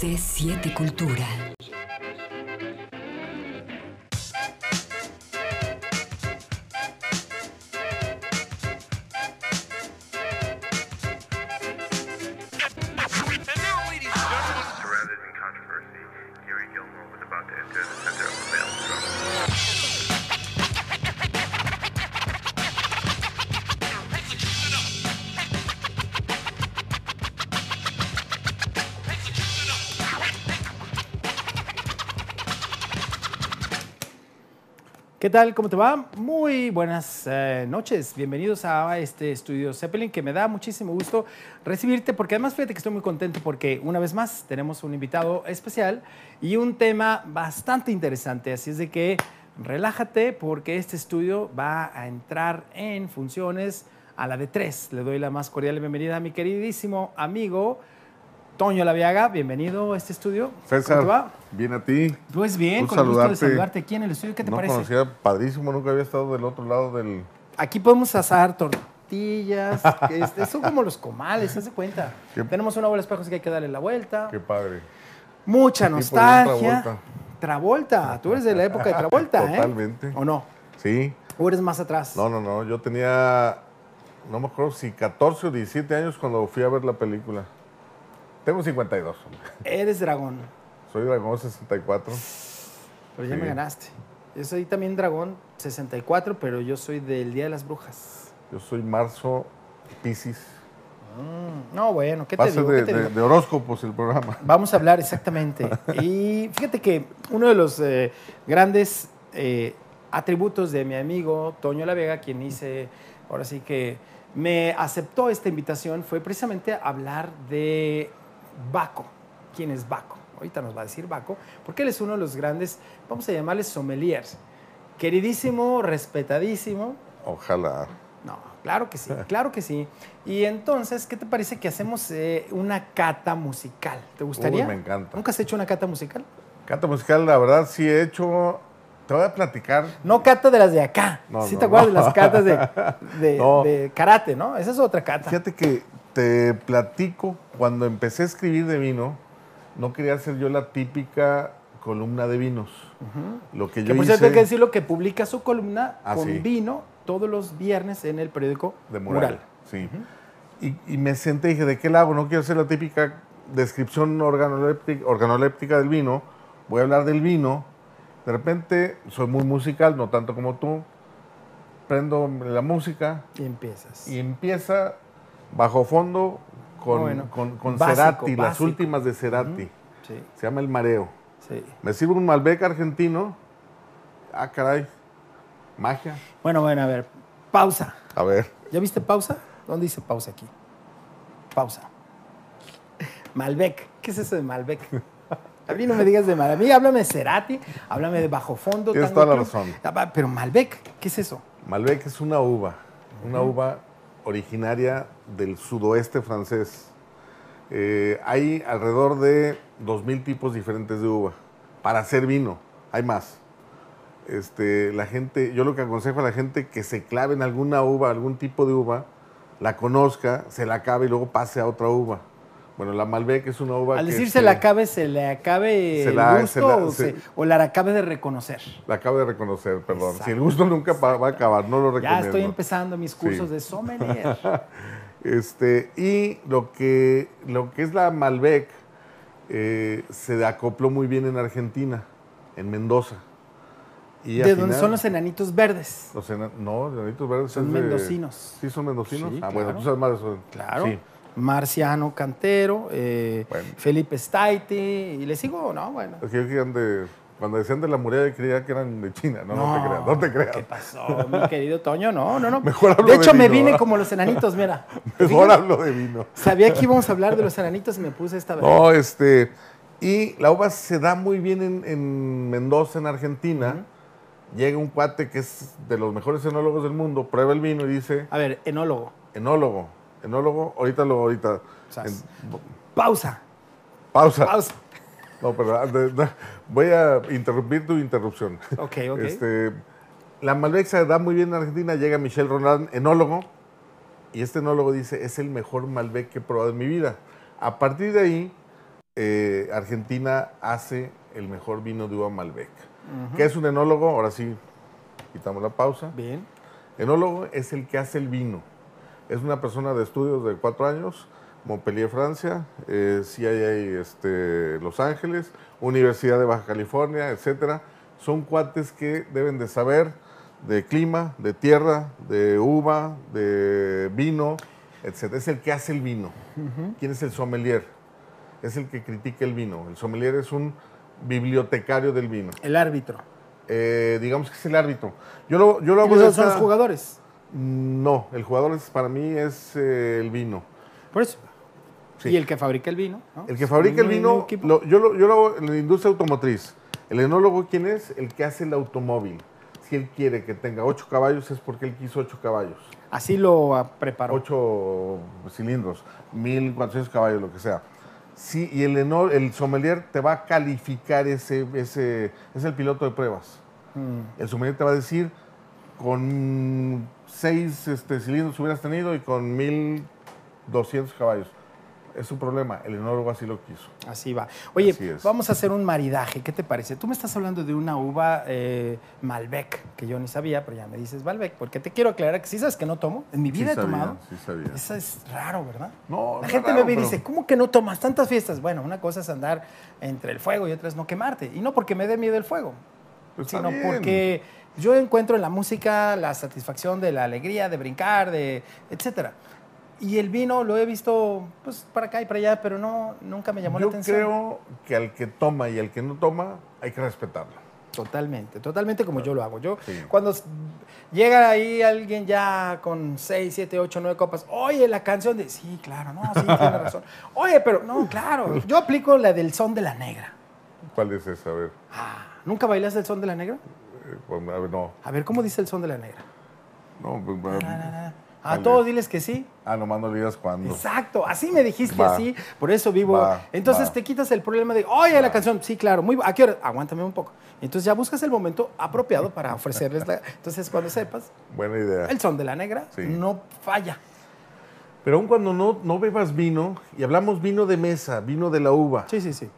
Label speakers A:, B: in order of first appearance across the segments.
A: C7 Cultura.
B: ¿Qué tal? ¿Cómo te va? Muy buenas eh, noches. Bienvenidos a este estudio Zeppelin, que me da muchísimo gusto recibirte, porque además fíjate que estoy muy contento porque una vez más tenemos un invitado especial y un tema bastante interesante. Así es de que relájate porque este estudio va a entrar en funciones a la de tres. Le doy la más cordial bienvenida a mi queridísimo amigo Toño Laviaga. Bienvenido a este estudio.
C: César,
B: ¿Cómo te va?
C: bien a ti.
B: Pues bien,
C: Un
B: con el gusto de
C: saludarte.
B: saludarte aquí en el estudio. ¿Qué te
C: no
B: parece?
C: conocía, padrísimo, nunca había estado del otro lado del...
B: Aquí podemos asar tortillas, este, son como los comales, ¿se cuenta?
C: Qué-
B: Tenemos una bola de espejos que hay que darle la vuelta.
C: Qué padre.
B: Mucha nostalgia.
C: Travolta.
B: Travolta, tú eres de la época de Travolta, ¿eh?
C: Totalmente.
B: ¿O no?
C: Sí.
B: ¿O eres más atrás?
C: No, no, no. Yo tenía, no me acuerdo si 14 o 17 años cuando fui a ver la película. Tengo 52. hombre.
B: Eres dragón,
C: Soy Dragón 64.
B: pero ya
C: Sí.
B: me ganaste. Yo soy también dragón 64, pero yo soy del Día de las Brujas.
C: Yo soy Marzo Piscis.
B: Mm, No, bueno, ¿qué te digo?
C: de,
B: ¿Qué te
C: de-
B: digo?
C: de horóscopos el programa.
B: Vamos a hablar exactamente. Y fíjate que uno de los eh, grandes eh, atributos de mi amigo Toño La Vega, quien hice, ahora sí que me aceptó esta invitación, fue precisamente hablar de Baco. ¿Quién es Baco? Ahorita nos va a decir Baco, porque él es uno de los grandes, vamos a llamarles sommeliers. Queridísimo, respetadísimo,
C: Ojalá.
B: no, claro que sí, claro que sí. Y entonces, ¿qué te parece que hacemos eh, una cata musical? ¿Te gustaría?
C: me encanta.
B: ¿Nunca has hecho una cata musical?
C: Canta musical, la verdad, sí he hecho... Te voy a platicar.
B: No cata de las de acá.
C: No,
B: ¿Sí
C: no,
B: te acuerdas
C: no.
B: de las catas de, de karate, no? Esa es otra cata.
C: Fíjate que te platico, cuando empecé a escribir de vino, no quería hacer yo la típica columna de vinos. Lo que
B: que
C: yo
B: por
C: hice
B: cierto hay que decirlo que publica su columna
C: Ah,
B: con
C: sí.
B: vino todos los viernes en el periódico
C: de mural. Sí. y, y me senté y dije, ¿de qué la hago? No quiero hacer la típica descripción organoléptica, organoléptica del vino. Voy a hablar del vino. De repente, soy muy musical, no tanto como tú. Prendo la música,
B: Y empiezas.
C: y empieza bajo fondo con,
B: Bueno,
C: con, con
B: básico,
C: Cerati, las últimas de Cerati.
B: Sí,
C: Se llama El Mareo.
B: sí.
C: Me sirvo un Malbec argentino. Ah, caray. Magia.
B: Bueno, bueno, a ver. Pausa.
C: A ver.
B: ¿Ya viste pausa? ¿Dónde dice pausa aquí? Pausa. Malbec. ¿Qué es eso de Malbec? A mí no me digas de Malbec. A mí háblame de Cerati, háblame de Bajo Fondo.
C: Tienes toda la
B: Club.
C: razón.
B: Ah, Pero Malbec, ¿qué es eso?
C: Malbec es una uva. Una uva originaria del sudoeste francés. Eh, hay alrededor de 2.000 tipos diferentes de uva. Para hacer vino, hay más. Este, la gente, yo lo que aconsejo a la gente que se clave en alguna uva, algún tipo de uva, la conozca, se la acabe y luego pase a otra uva. Bueno, la Malbec es una uva
B: Al
C: que
B: decir
C: se
B: se la acabe, se le acabe
C: Se
B: el
C: la-
B: gusto
C: se la-
B: o,
C: se-
B: se- o la acabe de reconocer.
C: La acabo de reconocer, perdón.
B: Exacto.
C: Si el gusto nunca va a acabar, no lo
B: Ya
C: recomiendo.
B: estoy empezando mis cursos
C: Sí.
B: de sommelier.
C: Este, y lo que, lo que es la Malbec eh, se acopló muy bien en Argentina, en Mendoza. Y
B: ¿De dónde son los enanitos verdes?
C: los no, los enanitos verdes
B: Son
C: de-
B: mendocinos.
C: ¿Sí son mendocinos?
B: Sí,
C: ah, bueno, tú sabes más de eso.
B: Claro.
C: Sí.
B: Marciano Cantero, eh,
C: Bueno.
B: Felipe Staiti, y le sigo, no, bueno.
C: Es que de, cuando decían de la muralla, creía que eran de China. No, no, te creas, no te creas.
B: ¿Qué pasó, mi querido Toño? No, no, no.
C: Mejor hablo
B: de hecho,
C: de
B: me
C: vino,
B: vine
C: ¿verdad?
B: como los enanitos, mira. ¿Te
C: Mejor hablo de vino.
B: Sabía que íbamos a hablar de los enanitos y me puse esta vez.
C: No, este. Y la uva se da muy bien en, en Mendoza, en Argentina. Llega un cuate que es de los mejores enólogos del mundo, prueba el vino y dice,
B: A ver, enólogo.
C: enólogo, enólogo, ahorita lo, ahorita. En-
B: Pausa,
C: pausa.
B: pausa.
C: No, pero ah, voy a interrumpir tu interrupción.
B: Ok, ok.
C: Este, la Malbec se da muy bien en Argentina, llega Michel Roland, enólogo, y este enólogo dice, es el mejor Malbec que he probado en mi vida. A partir de ahí, eh, Argentina hace el mejor vino de uva Malbec. ¿Qué es un enólogo? Ahora sí, quitamos la pausa.
B: Bien.
C: Enólogo es el que hace el vino. Es una persona de estudios de cuatro años, Montpellier, Francia, eh, CIA este, Los Ángeles, Universidad de Baja California, etcétera. Son cuates que deben de saber de clima, de tierra, de uva, de vino, etcétera. Es el que hace el vino. ¿Quién es el sommelier? Es el que critica el vino. El sommelier es un bibliotecario del vino.
B: El árbitro.
C: Eh, digamos que es el árbitro. Yo lo, yo lo hago
B: ¿Quiénes
C: de
B: son los jugadores?
C: No, el jugador es, para mí es eh, el vino.
B: Por eso.
C: Sí.
B: Y el que fabrica el vino. ¿no?
C: El que fabrica el vino, lo- yo, lo, yo lo hago en la industria automotriz. El enólogo, ¿quién es? El que hace el automóvil. Si él quiere que tenga ocho caballos, es porque él quiso ocho caballos.
B: Así lo preparó.
C: Ocho cilindros, 1400 caballos, lo que sea. Sí, y el, eno- el sommelier te va a calificar ese, ese, es el piloto de pruebas.
B: Mm.
C: El sommelier te va a decir, con seis este, cilindros hubieras tenido y con 1200 caballos. Es su problema, el enólogo así lo quiso.
B: Así va. Oye,
C: Así
B: vamos a hacer un maridaje. ¿Qué te parece? Tú me estás hablando de una uva eh, Malbec, que yo ni sabía, pero ya me dices Malbec, porque te quiero aclarar que sí sabes que no tomo. En mi vida
C: Sí
B: he
C: sabía,
B: tomado.
C: sí sabía.
B: Eso es raro, ¿verdad?
C: No, no
B: La gente
C: raro,
B: me ve y
C: pero-
B: dice, ¿cómo que no tomas tantas fiestas? Bueno, una cosa es andar entre el fuego y otra es no quemarte. Y no porque me dé miedo el fuego,
C: Pues
B: sino porque yo encuentro en la música la satisfacción de la alegría, de brincar, de etcétera. Y el vino lo he visto pues para acá y para allá, pero no nunca me llamó la
C: Yo
B: atención.
C: creo que al que toma y al que no toma hay que respetarlo.
B: Totalmente, totalmente como yo lo hago. Yo,
C: Sí.
B: cuando llega ahí alguien ya con 6, 7, 8, 9 copas, oye, la canción de. Sí, claro, no, sí, tiene razón. Oye, pero no, claro. Yo aplico la del son de la negra.
C: ¿Cuál es esa? A ver,
B: Ah, ¿Nunca bailaste el son de la negra?
C: eh, pues, a ver, no.
B: A ver, ¿cómo dice el son de la negra?
C: no pues,
B: Na, na, na. A
C: ¿cuál
B: todos
C: es?
B: diles que sí.
C: Ah, nomás no digas cuándo.
B: Exacto, así me dijiste
C: Va.
B: así, por eso vivo.
C: Va,
B: Entonces
C: va.
B: te quitas el problema de, oye, la canción, sí, claro, muy, ¿a qué hora? Aguántame un poco. Entonces ya buscas el momento apropiado para ofrecerles la. Entonces, cuando sepas,
C: Buena idea.
B: el son de la negra
C: Sí.
B: no falla.
C: Pero aun cuando no, no bebas vino, y hablamos vino de mesa, vino de la uva,
B: Sí, sí, sí.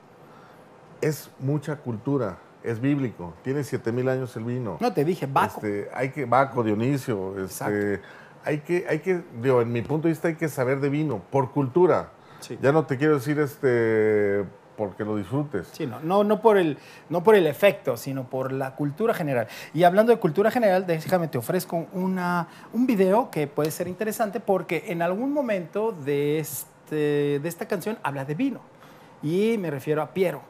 C: es mucha cultura, es bíblico. Tiene 7000 años el vino.
B: No te dije, Baco.
C: Este, hay que, Baco, Dionisio, este, hay que, hay que, digo, en mi punto de vista hay que saber de vino, por cultura.
B: Sí.
C: Ya no te quiero decir este porque lo disfrutes.
B: Sí, no, no, no, por el, no por el efecto, sino por la cultura general. Y hablando de cultura general, déjame, te ofrezco una, un video que puede ser interesante porque en algún momento de, este, de esta canción habla de vino. Y me refiero a Piero.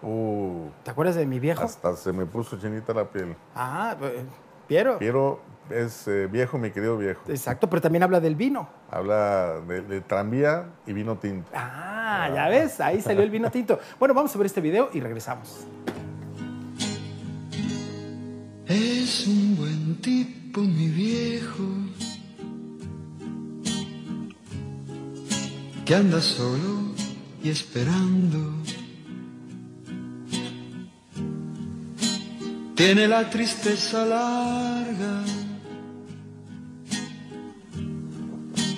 C: Uh,
B: ¿Te acuerdas de mi viejo?
C: hasta se me puso chinita la piel.
B: Ah, eh, Piero.
C: Piero es eh, viejo, mi querido viejo.
B: Exacto, pero también habla del vino.
C: Habla de, de tranvía y vino tinto.
B: Ah, ya ves, ahí salió el vino tinto. Bueno, vamos a ver este video y regresamos.
A: Es un buen tipo, mi viejo, que anda solo y esperando. Tiene la tristeza larga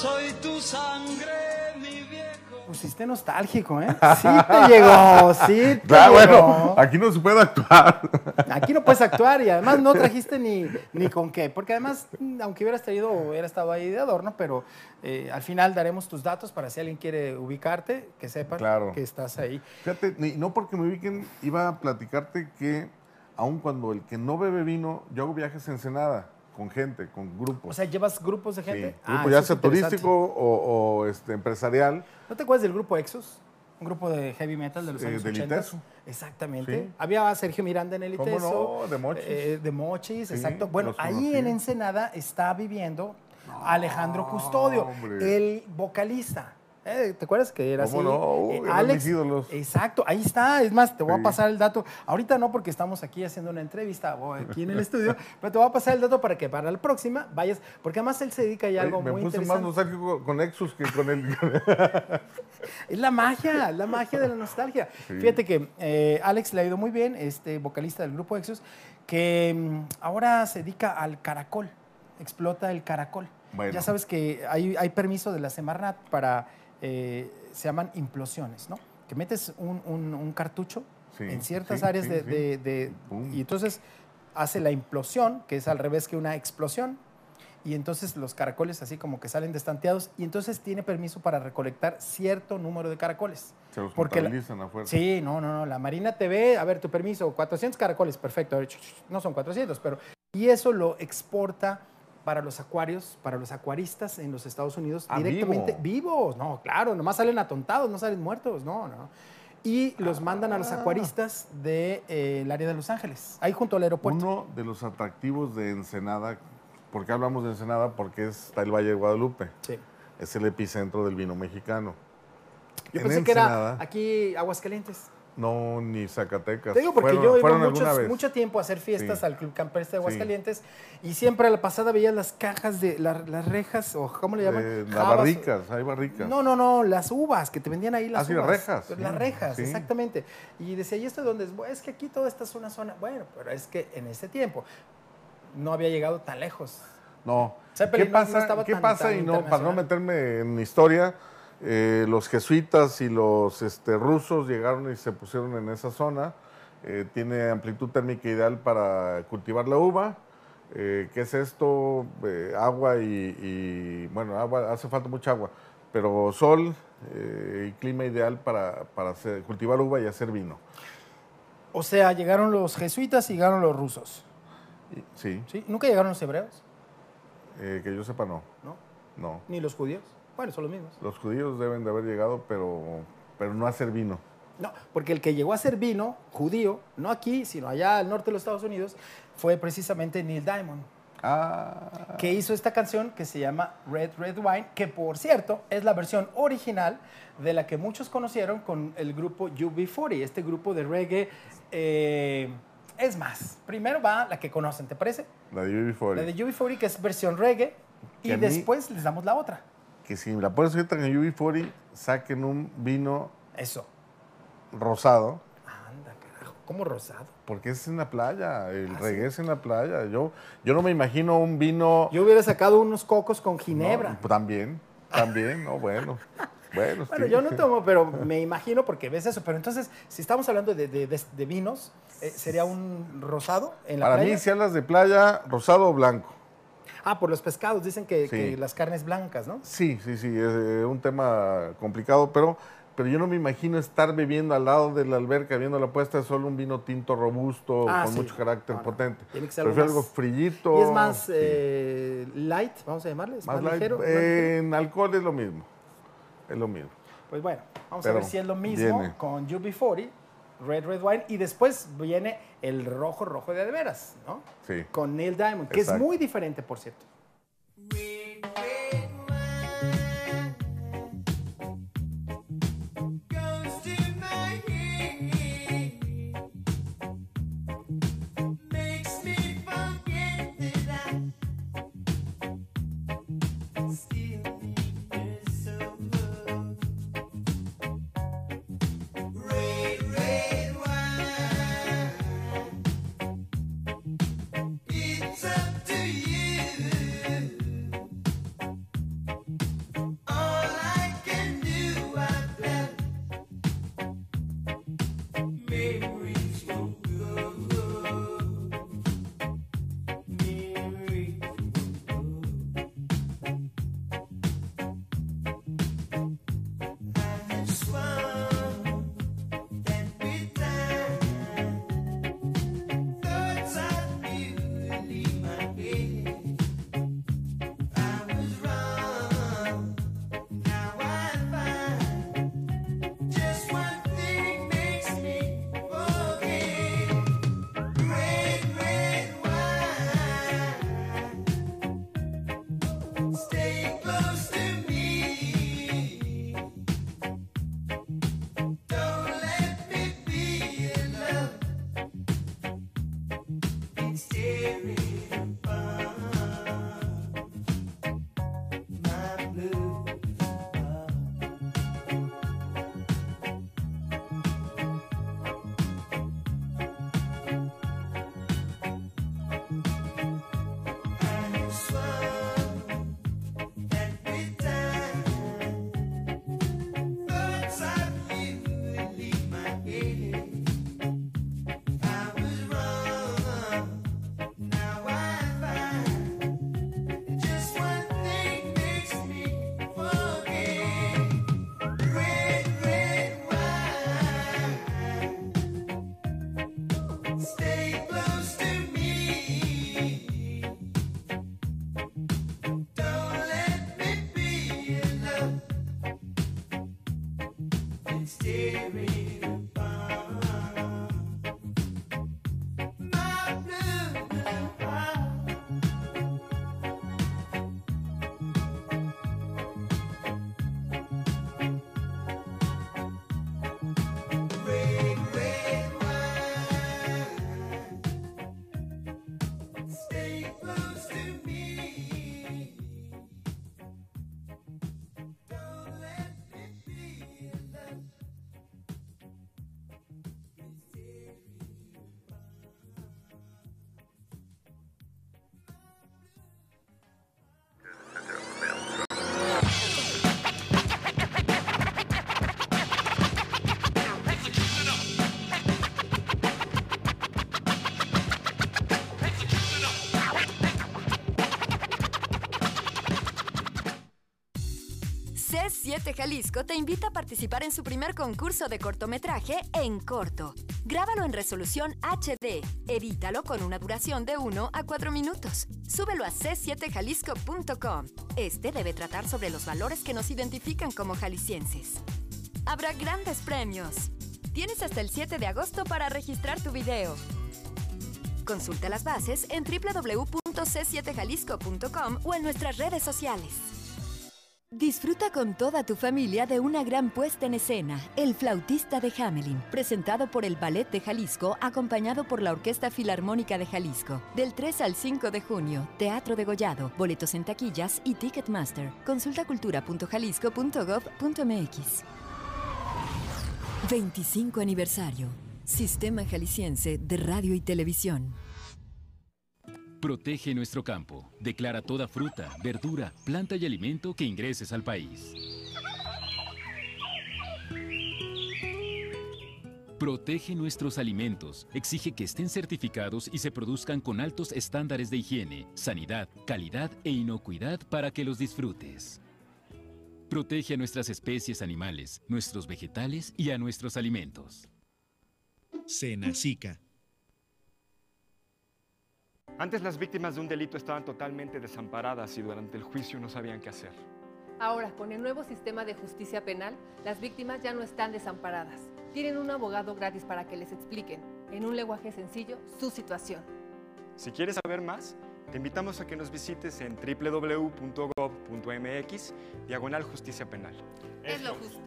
A: Soy tu sangre, mi viejo.
B: Pusiste nostálgico, ¿eh? Sí te llegó, sí te
C: Claro,
B: llegó.
C: bueno, aquí no se puede actuar.
B: Aquí no puedes actuar y además no trajiste ni, ni con qué, porque además, aunque hubieras traído, hubiera estado ahí de adorno, pero eh, al final daremos tus datos para si alguien quiere ubicarte, que sepan
C: Claro.
B: que estás ahí.
C: Fíjate, no porque me ubiquen, iba a platicarte que aun cuando el que no bebe vino, yo hago viajes en Ensenada con gente, con grupos.
B: O sea, ¿llevas grupos de
C: Sí,
B: gente?
C: grupo
B: Ah,
C: ya sea turístico o, o, este, empresarial.
B: ¿No te acuerdas del grupo Exos? Un grupo de heavy metal de los
C: Eh,
B: años
C: del
B: 80.
C: ITESO.
B: Exactamente.
C: Sí.
B: Había a Sergio Miranda en el
C: ¿Cómo
B: ITESO.
C: no? De Mochis.
B: eh, de Mochis,
C: Sí,
B: exacto. Bueno, ahí en Ensenada está viviendo Alejandro Custodio,
C: hombre.
B: el vocalista. Eh, ¿Te acuerdas que era
C: ¿Cómo
B: así?
C: no? Uy,
B: Eh,
C: mis ídolos.
B: Exacto, ahí está. Es más, te voy
C: Sí.
B: a pasar el dato. Ahorita no, porque estamos aquí haciendo una entrevista o aquí en el estudio, pero te voy a pasar el dato para que para la próxima vayas, porque además él se dedica ya a algo
C: me
B: muy
C: puse más
B: interesante.
C: nostálgico con Exus que con el...
B: Es la magia, la magia de la nostalgia.
C: Sí.
B: Fíjate que eh, Alex le ha ido muy bien, este vocalista del grupo Exos, que mm, ahora se dedica al caracol, explota el caracol.
C: Bueno.
B: Ya sabes que hay, hay permiso de la Semarnat para, eh, se llaman implosiones, ¿no? Que metes un, un- un cartucho
C: Sí,
B: en ciertas
C: sí,
B: áreas
C: sí,
B: de, de- de- y entonces hace la implosión, que es al revés que una explosión, y entonces los caracoles así como que salen destanteados y entonces tiene permiso para recolectar cierto número de caracoles.
C: Se los
B: Porque la-
C: contabilizan afuera.
B: Sí, no, no, no, la Marina TV, a ver, tu permiso, 400 caracoles, perfecto, a no son 400, pero... Y eso lo exporta para los acuarios, para los acuaristas en los Estados Unidos
C: Ah,
B: directamente
C: vivo.
B: vivos, no, claro, nomás salen atontados, no salen muertos, no, no. Y los mandan a los acuaristas del área de Los Ángeles, ahí junto al aeropuerto.
C: Uno de los atractivos de Ensenada, ¿por qué hablamos de Ensenada? Porque es- está el Valle de Guadalupe,
B: Sí.
C: es el epicentro del vino mexicano.
B: Yo
C: En
B: pensé que era aquí Aguascalientes.
C: No, ni Zacatecas.
B: Te digo porque
C: Fueron-
B: yo iba muchos- mucho tiempo a hacer fiestas
C: Sí.
B: al Club Camperista de Aguascalientes y siempre a la pasada veía las cajas de la- las rejas o ¿cómo le llaman?
C: Eh, las barricas, hay barricas.
B: No, no, no, las uvas que te vendían ahí las
C: Ah, sí,
B: uvas.
C: las rejas,
B: Las
C: sí,
B: rejas, exactamente. Y decía, ¿y esto de dónde es? Bueno, es que aquí toda esta es una zona. Bueno, pero es que en ese tiempo no había llegado tan lejos.
C: No.
B: Zeppelin
C: ¿Qué
B: no- no
C: pasa?
B: estaba
C: ¿Qué
B: tan-
C: pasa?
B: tan
C: y no, para no meterme en historia, eh, los jesuitas y los este, rusos llegaron y se pusieron en esa zona. Eh, tiene amplitud térmica ideal para cultivar la uva. Eh, ¿Qué es esto? Eh, agua y, y, bueno, agua, hace falta mucha agua, pero sol y clima ideal para, para hacer- cultivar uva y hacer vino.
B: O sea, llegaron los jesuitas y llegaron los rusos.
C: Sí,
B: ¿sí? Nunca llegaron los hebreos,
C: que yo sepa no,
B: ¿no?
C: no.
B: Ni los judíos. Bueno, son los mismos.
C: Los judíos deben de haber llegado, pero, pero no a hacer vino.
B: No, porque el que llegó a hacer vino judío, no aquí, sino allá al norte de los Estados Unidos, fue precisamente Neil Diamond,
C: Ah,
B: que hizo esta canción que se llama Red Red Wine, que por cierto es la versión original de la que muchos conocieron con el grupo UB40, este grupo de reggae. eh, es más, primero va la que conocen, ¿te parece?
C: la de UB40.
B: La de UB40, que es versión reggae, y
C: a mí-
B: después les damos la otra.
C: Que si la pones ahorita en el UB40, saquen un vino
B: Eso.
C: rosado,
B: Anda, carajo. ¿Cómo rosado?
C: porque es en la playa, el
B: Ah,
C: reggae es en la playa. Yo, yo no me imagino un vino...
B: Yo hubiera sacado unos cocos con ginebra.
C: No, también, también, no, bueno. Bueno,
B: Bueno,
C: sí.
B: yo no tomo, pero me imagino porque ves eso. Pero entonces, si estamos hablando de, de- de- de vinos, eh, ¿sería un rosado en la
C: Para
B: playa?
C: mí, si hablas de playa, rosado o blanco.
B: Ah, por los pescados. Dicen que,
C: Sí.
B: que las carnes blancas, ¿no?
C: Sí, sí, sí, es eh, un tema complicado, pero, pero yo no me imagino estar bebiendo al lado de la alberca, viendo la puesta de sol, un vino tinto robusto,
B: Ah,
C: con
B: sí.
C: mucho carácter
B: no.
C: potente.
B: Tiene que ser algo
C: Prefiero algo frillito.
B: Y es más
C: sí.
B: eh, light, vamos a llamarle. Es más,
C: Más light.
B: ligero.
C: Eh, en alcohol es lo mismo. Es lo mismo.
B: Pues bueno, vamos a ver si es lo mismo
C: viene.
B: con UB40, Red Red Wine, y después viene el rojo rojo de de veras, ¿no?
C: Sí.
B: Con Neil Diamond, que
C: Exacto.
B: es muy diferente, por cierto.
D: C7 Jalisco te invita a participar en su primer concurso de cortometraje en corto. Grábalo en resolución HD. Edítalo con una duración de 1 a 4 minutos. Súbelo a c7jalisco.com. Este debe tratar sobre los valores que nos identifican como jaliscienses. Habrá grandes premios. Tienes hasta el 7 de agosto para registrar tu video. Consulta las bases en www.c7jalisco.com o en nuestras redes sociales. Disfruta con toda tu familia de una gran puesta en escena, El Flautista de Hamelin, presentado por el Ballet de Jalisco, acompañado por la Orquesta Filarmónica de Jalisco. Del 3 al 5 de junio, Teatro de Gollado, boletos en taquillas y Ticketmaster. Consulta cultura.jalisco.gov.mx. 25 aniversario. Sistema Jalisciense de Radio y Televisión.
E: Protege nuestro campo. Declara toda fruta, verdura, planta y alimento que ingreses al país. Protege nuestros alimentos. Exige que estén certificados y se produzcan con altos estándares de higiene, sanidad, calidad e inocuidad para que los disfrutes. Protege a nuestras especies animales, nuestros vegetales y a nuestros alimentos.
F: Senacica.
G: Antes las víctimas de un delito estaban totalmente desamparadas y durante el juicio no sabían qué hacer.
H: Ahora, con el nuevo sistema de justicia penal, las víctimas ya no están desamparadas. Tienen un abogado gratis para que les expliquen, en un lenguaje sencillo, su situación.
G: Si quieres saber más, te invitamos a que nos visites en www.gov.mx, diagonal justicia penal.
H: Es lo justo.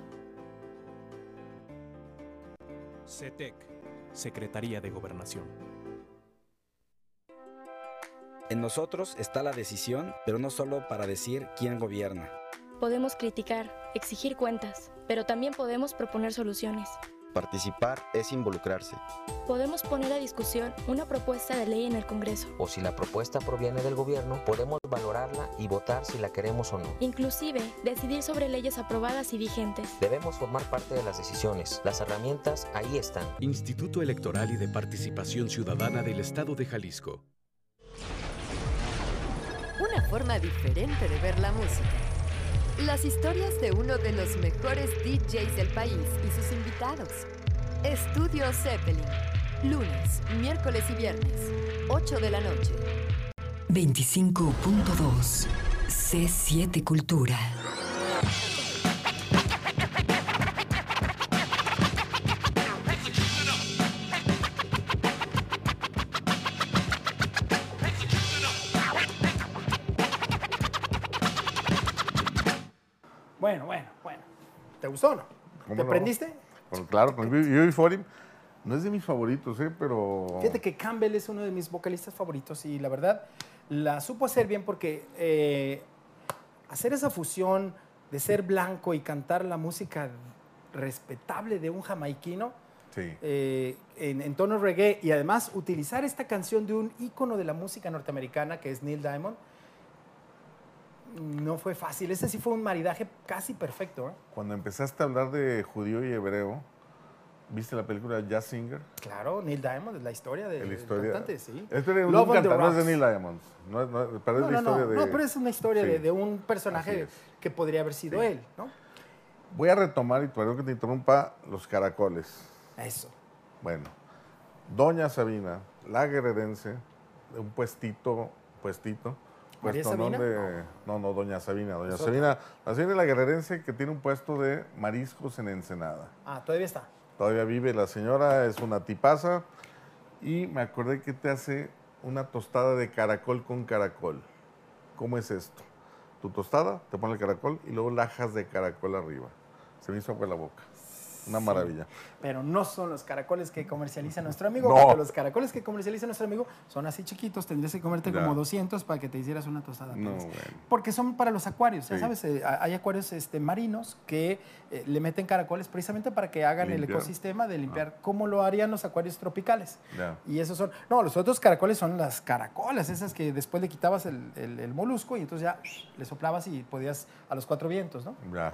F: CETEC, Secretaría de Gobernación.
I: En nosotros está la decisión, pero no solo para decir quién gobierna.
J: Podemos criticar, exigir cuentas, pero también podemos proponer soluciones.
K: Participar es involucrarse.
J: Podemos poner a discusión una propuesta de ley en el Congreso.
L: O si la propuesta proviene del gobierno, podemos valorarla y votar si la queremos o no.
J: Inclusive, decidir sobre leyes aprobadas y vigentes.
L: Debemos formar parte de las decisiones. Las herramientas ahí están.
M: Instituto Electoral y de Participación Ciudadana del Estado de Jalisco.
D: Forma diferente de ver la música. Las historias de uno de los mejores DJs del país y sus invitados. Estudio Zeppelin. Lunes, miércoles y viernes, 8 de la noche.
N: 25.2 C7 Cultura.
C: ¿Cómo
B: ¿Te
C: no?
B: prendiste?
C: Con- claro, con UB Forum no es de mis favoritos, ¿eh? pero...
B: Fíjate que Campbell es uno de mis vocalistas favoritos y la verdad la supo hacer bien porque eh, hacer esa fusión de ser blanco y cantar la música respetable de un jamaiquino
C: Sí.
B: eh, en, en tono reggae y además utilizar esta canción de un ícono de la música norteamericana que es Neil Diamond no fue fácil. Ese sí fue un maridaje casi perfecto. ¿eh?
C: Cuando empezaste a hablar de judío y hebreo, ¿viste la película Jazz Singer?
B: Claro, Neil Diamond la historia de-
C: La historia.
B: cantante, sí.
C: De un
B: Love
C: cantante, no es de. Neil Diamond. No, pero es
B: No,
C: la historia de...
B: no, pero es una historia
C: Sí.
B: de, de un personaje que podría haber sido
C: Sí.
B: él, ¿no?
C: Voy a retomar, y perdón que te interrumpa, los caracoles.
B: Eso.
C: Bueno, Doña Sabina, la guerrerense, de un puestito, puestito.
B: ¿María
C: puesto, ¿no?
B: Sabina?
C: de- no, no, Doña Sabina. Doña. Sabina, la es la guerrerense que tiene un puesto de mariscos en Ensenada.
B: Ah, todavía está.
C: Todavía vive la señora, es una tipaza. Y me acordé que te hace una tostada de caracol con caracol. ¿Cómo es esto? Tu tostada, te pone el caracol y luego lajas de caracol arriba. Se me hizo agua la boca. Una maravilla.
B: Pero no son los caracoles que comercializa nuestro amigo.
C: No.
B: porque los caracoles que comercializa nuestro amigo son así chiquitos. Tendrías que comerte
C: Ya.
B: como 200 para que te hicieras una tostada.
C: No, bueno.
B: Porque son para los acuarios. Ya sabes, eh, hay acuarios este, marinos que eh, le meten caracoles precisamente para que hagan el ecosistema de limpiar como lo harían los acuarios tropicales.
C: Ya.
B: Y esos son. No, los otros caracoles son las caracolas, esas que después le quitabas el, el- el molusco y entonces ya le soplabas y podías a los cuatro vientos, ¿no?
C: Ya.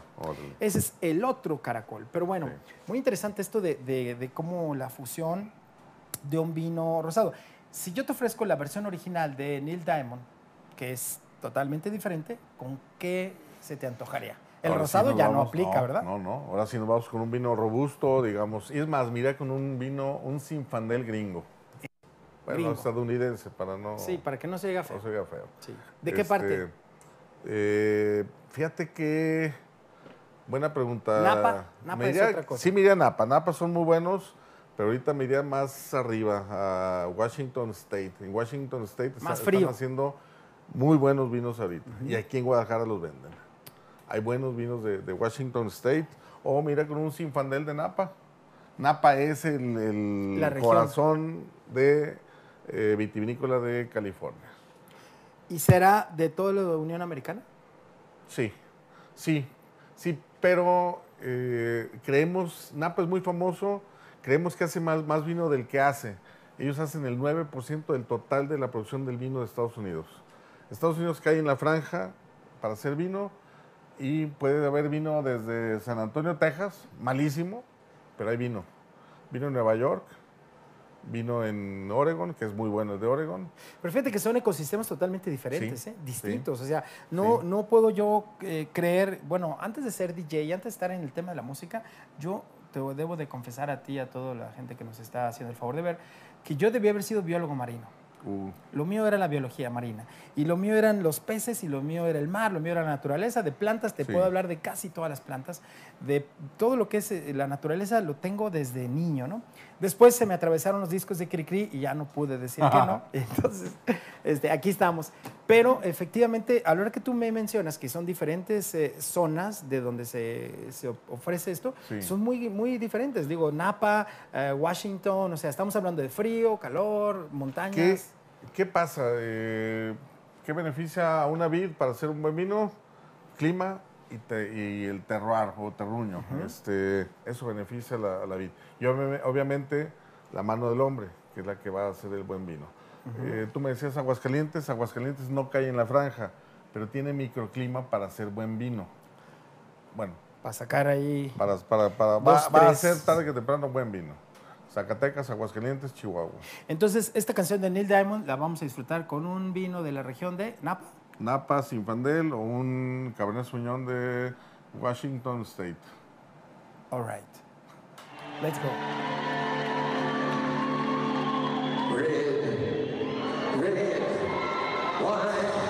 B: Ese es el otro caracol. Pero bueno, muy interesante esto de, de- de cómo la fusión de un vino rosado. Si yo te ofrezco la versión original de Neil Diamond, que es totalmente diferente, ¿con qué se te antojaría? El
C: Ahora
B: rosado ya no aplica, ¿verdad?
C: No, no. Ahora sí nos vamos con un vino robusto, digamos. Y es más, mira con un vino, un Sinfandel gringo. Bueno,
B: Gringo.
C: estadounidense, para no...
B: Sí, para que no se diga feo.
C: No se diga feo.
B: Sí. ¿De qué parte?
C: eh, fíjate que... Buena pregunta.
B: Napa, Napa
C: Me
B: es
C: iría-
B: otra cosa.
C: Sí, me iría a Napa. Napa son muy buenos, pero ahorita me iría más arriba, a Washington State. En Washington State está-
B: Más
C: están
B: frío.
C: haciendo muy buenos vinos ahorita. Y aquí en Guadalajara los venden. Hay buenos vinos de, de Washington State. O mira con un Sinfandel de Napa. Napa es el, corazón de eh, vitivinícola de California.
B: ¿Y será de toda la Unión Americana?
C: Sí, sí, sí, pero eh, creemos, Napa es muy famoso, creemos que hace más, más vino del que hace. Ellos hacen el 9% del total de la producción del vino de Estados Unidos. Estados Unidos cae en la franja para hacer vino y puede haber vino desde San Antonio, Texas, malísimo, pero hay vino. Vino en Nueva York, vino en Oregon, que es muy bueno el de Oregon.
B: Pero fíjate que son ecosistemas totalmente diferentes,
C: Sí,
B: ¿eh?
C: sí,
B: distintos. O sea, no,
C: sí.
B: no puedo yo eh, creer, bueno, antes de ser DJ antes de estar en el tema de la música, yo te debo de confesar a ti y a toda la gente que nos está haciendo el favor de ver, que yo debía haber sido biólogo marino.
C: Uh,
B: Lo mío era la biología marina. Y lo mío eran los peces y lo mío era el mar, lo mío era la naturaleza. De plantas te
C: Sí.
B: puedo hablar de casi todas las plantas. De todo lo que es eh, la naturaleza lo tengo desde niño, ¿no? Después se me atravesaron los discos de Cricri y ya no pude decir que no. Entonces, este, aquí estamos. Pero efectivamente, a la hora que tú me mencionas que son diferentes eh, zonas de donde se, se ofrece esto,
C: Sí.
B: son muy, muy diferentes. Digo, Napa, eh, Washington, o sea, estamos hablando de frío, calor, montañas.
C: ¿Qué, qué pasa? Eh, ¿Qué beneficia a una vid para hacer un buen vino? Clima y, te- y el terroir o terruño. este, eso beneficia a la, a la vid. Y obvi- obviamente la mano del hombre, que es la que va a hacer el buen vino.
B: Ujú.
C: Eh, tú me decías Aguascalientes. Aguascalientes no cae en la franja, pero tiene microclima para hacer buen vino. Bueno.
B: Para sacar ahí.
C: Para, para, para-
B: dos,
C: va, va a ser tarde que temprano buen vino. Zacatecas, Aguascalientes, Chihuahua.
B: Entonces, esta canción de Neil Diamond la vamos a disfrutar con un vino de la región de Napa.
C: Napa, Sinfandel o un Cabernet Sauvignon de Washington State.
B: All right. Let's go.
O: Red wine. Go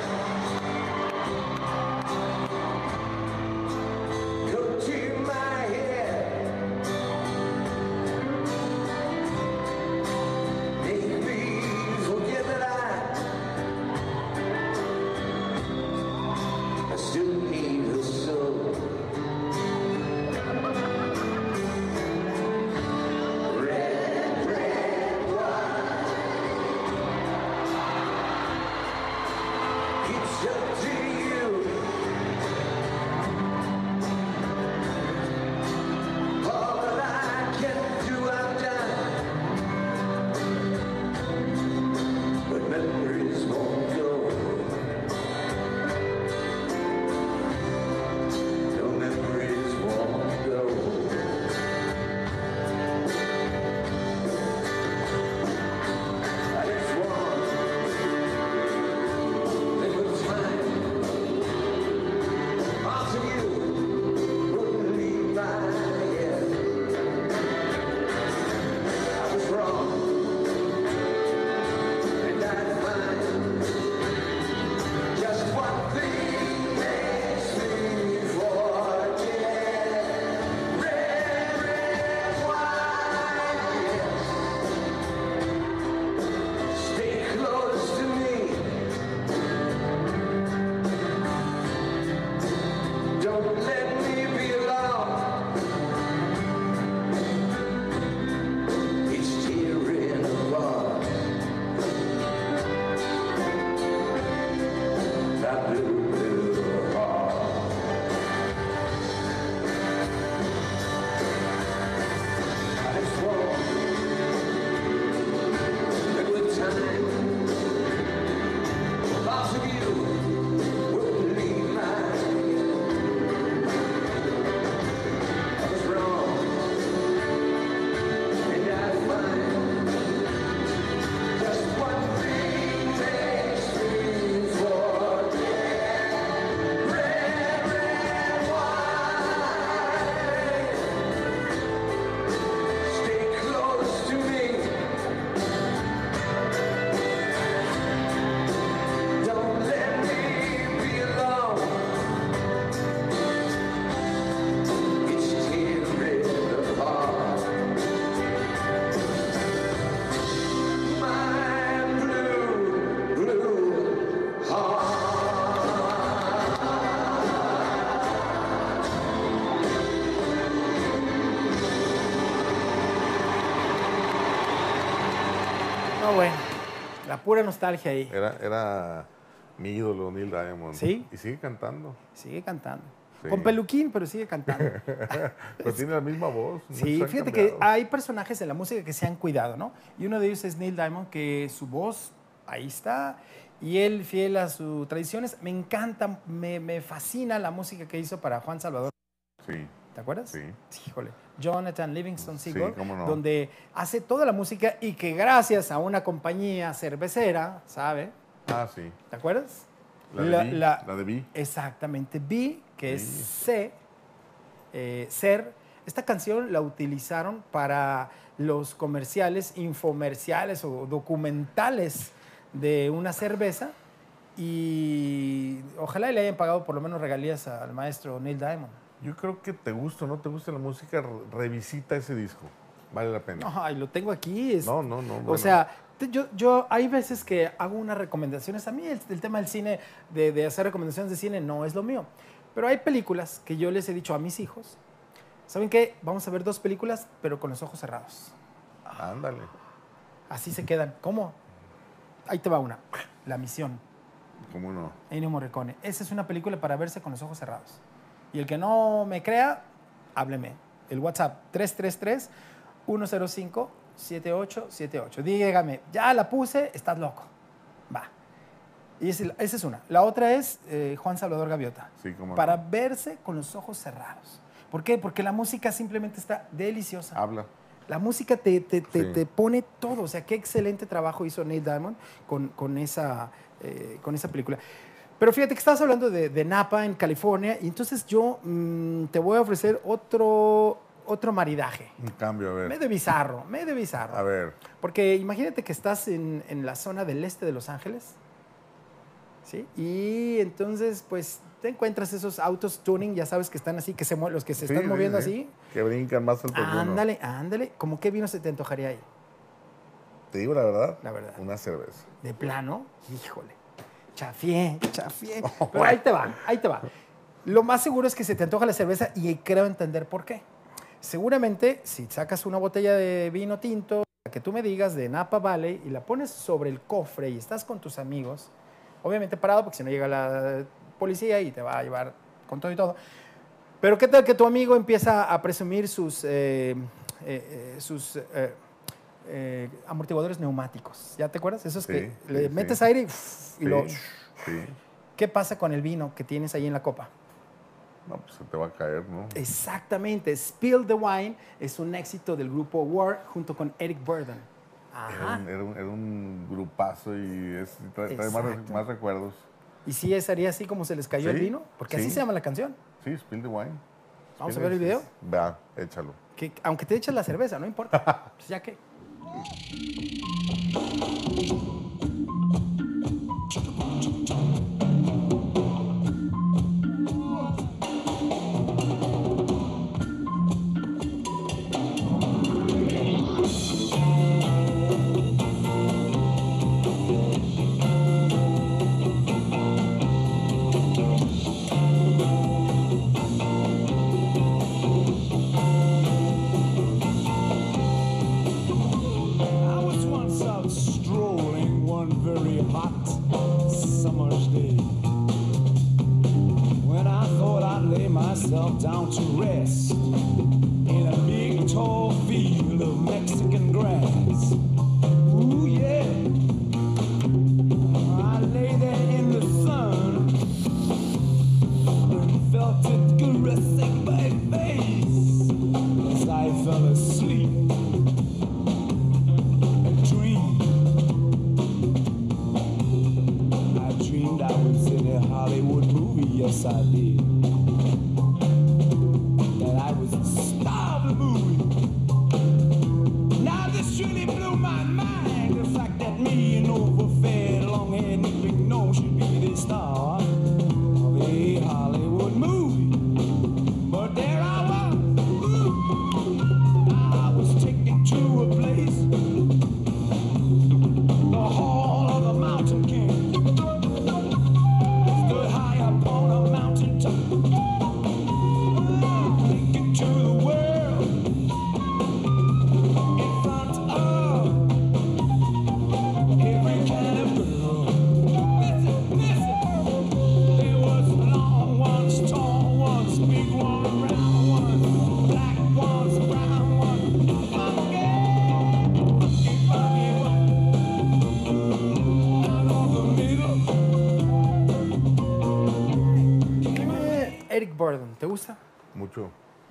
B: pura nostalgia ahí.
C: Era, era mi ídolo, Neil Diamond.
B: ¿Sí?
C: Y sigue cantando.
B: Sigue cantando.
C: Sí.
B: Con peluquín, pero sigue cantando.
C: Pero tiene la misma voz.
B: Sí, fíjate que hay personajes en la música que se han cuidado, ¿no? Y uno de ellos es Neil Diamond, que su voz ahí está. Y él, fiel a sus tradiciones, me encanta, me, me fascina la música que hizo para Juan Salvador.
C: Sí.
B: ¿Te acuerdas?
C: Sí.
B: Híjole. Jonathan Livingston Seagull,
C: no.
B: donde hace toda la música y que gracias a una compañía cervecera, ¿sabe?
C: Ah, sí.
B: ¿Te acuerdas?
C: La de Vi, la de.
B: Exactamente, Vi, que es. C, eh, Ser. Esta canción la utilizaron para los comerciales, infomerciales o documentales de una cerveza y ojalá le hayan pagado por lo menos regalías al maestro Neil Diamond.
C: Yo creo que te gusta o no te gusta la música, re- revisita ese disco. Vale la pena.
B: Ay, lo tengo aquí. es-
C: No, no, no.
B: O
C: bueno.
B: sea, te- yo, yo hay veces que hago unas recomendaciones. A mí el, el tema del cine, de, de hacer recomendaciones de cine, no es lo mío. Pero hay películas que yo les he dicho a mis hijos. ¿Saben qué? Vamos a ver dos películas, pero con los ojos cerrados.
C: Ándale.
B: Así se quedan. ¿Cómo? Ahí te va una. La misión.
C: ¿Cómo no?
B: Ennio Morricone. Esa es una película para verse con los ojos cerrados. Y el que no me crea, hábleme. El WhatsApp 333-105-7878. Dígame, ya la puse, estás loco. Va. Y esa es una. La otra es eh, Juan Salvador Gaviota.
C: Sí, cómo no.
B: Para verse con los ojos cerrados. ¿Por qué? Porque la música simplemente está deliciosa.
C: Habla.
B: La música te, te- te-
C: Sí.
B: te pone todo. O sea, qué excelente trabajo hizo Neil Diamond con, con esa, eh, con esa película. Pero fíjate que estabas hablando de, de Napa en California y entonces yo mm, te voy a ofrecer otro, otro maridaje.
C: Un cambio, a ver.
B: Medio bizarro, medio bizarro.
C: A ver.
B: Porque imagínate que estás en, en la zona del este de Los Ángeles. ¿Sí? Y entonces, pues, te encuentras esos autos tuning, ya sabes que están así, que se los que se
C: Sí,
B: están
C: sí,
B: moviendo
C: sí.
B: así.
C: Que brincan más alto.
B: Ándale, ándale. ¿Cómo qué vino se te antojaría ahí?
C: Te digo la verdad.
B: La verdad.
C: Una cerveza.
B: De plano, híjole. Chafié, chafié. Pero ahí te va, ahí te va. Lo más seguro es que se te antoja la cerveza y creo entender por qué. Seguramente, si sacas una botella de vino tinto, la que tú me digas de Napa Valley, y la pones sobre el cofre y estás con tus amigos, obviamente parado, porque si no llega la policía y te va a llevar con todo y todo. Pero qué tal que tu amigo empieza a presumir sus, eh, eh, eh, sus eh, amortiguadores neumáticos. ¿Ya te acuerdas? Esos que
C: Sí,
B: le
C: sí,
B: metes
C: sí.
B: aire y, lo... ¿Qué pasa con el vino que tienes ahí en la copa?
C: No, pues se te va a caer, ¿no?
B: Exactamente. Spill the Wine es un éxito del grupo War junto con Eric Burden.
C: Era
B: Ajá.
C: un, era un- era un grupazo y es, trae, trae más, recuerdos.
B: ¿Y si es sería así como se les cayó el vino? Porque así
C: sí.
B: se llama la canción.
C: Sí, Spill the Wine.
B: Vamos a ver el video.
C: Va, échalo.
B: Que, aunque te eches la cerveza, no importa. Pues ya que.
O: Oh!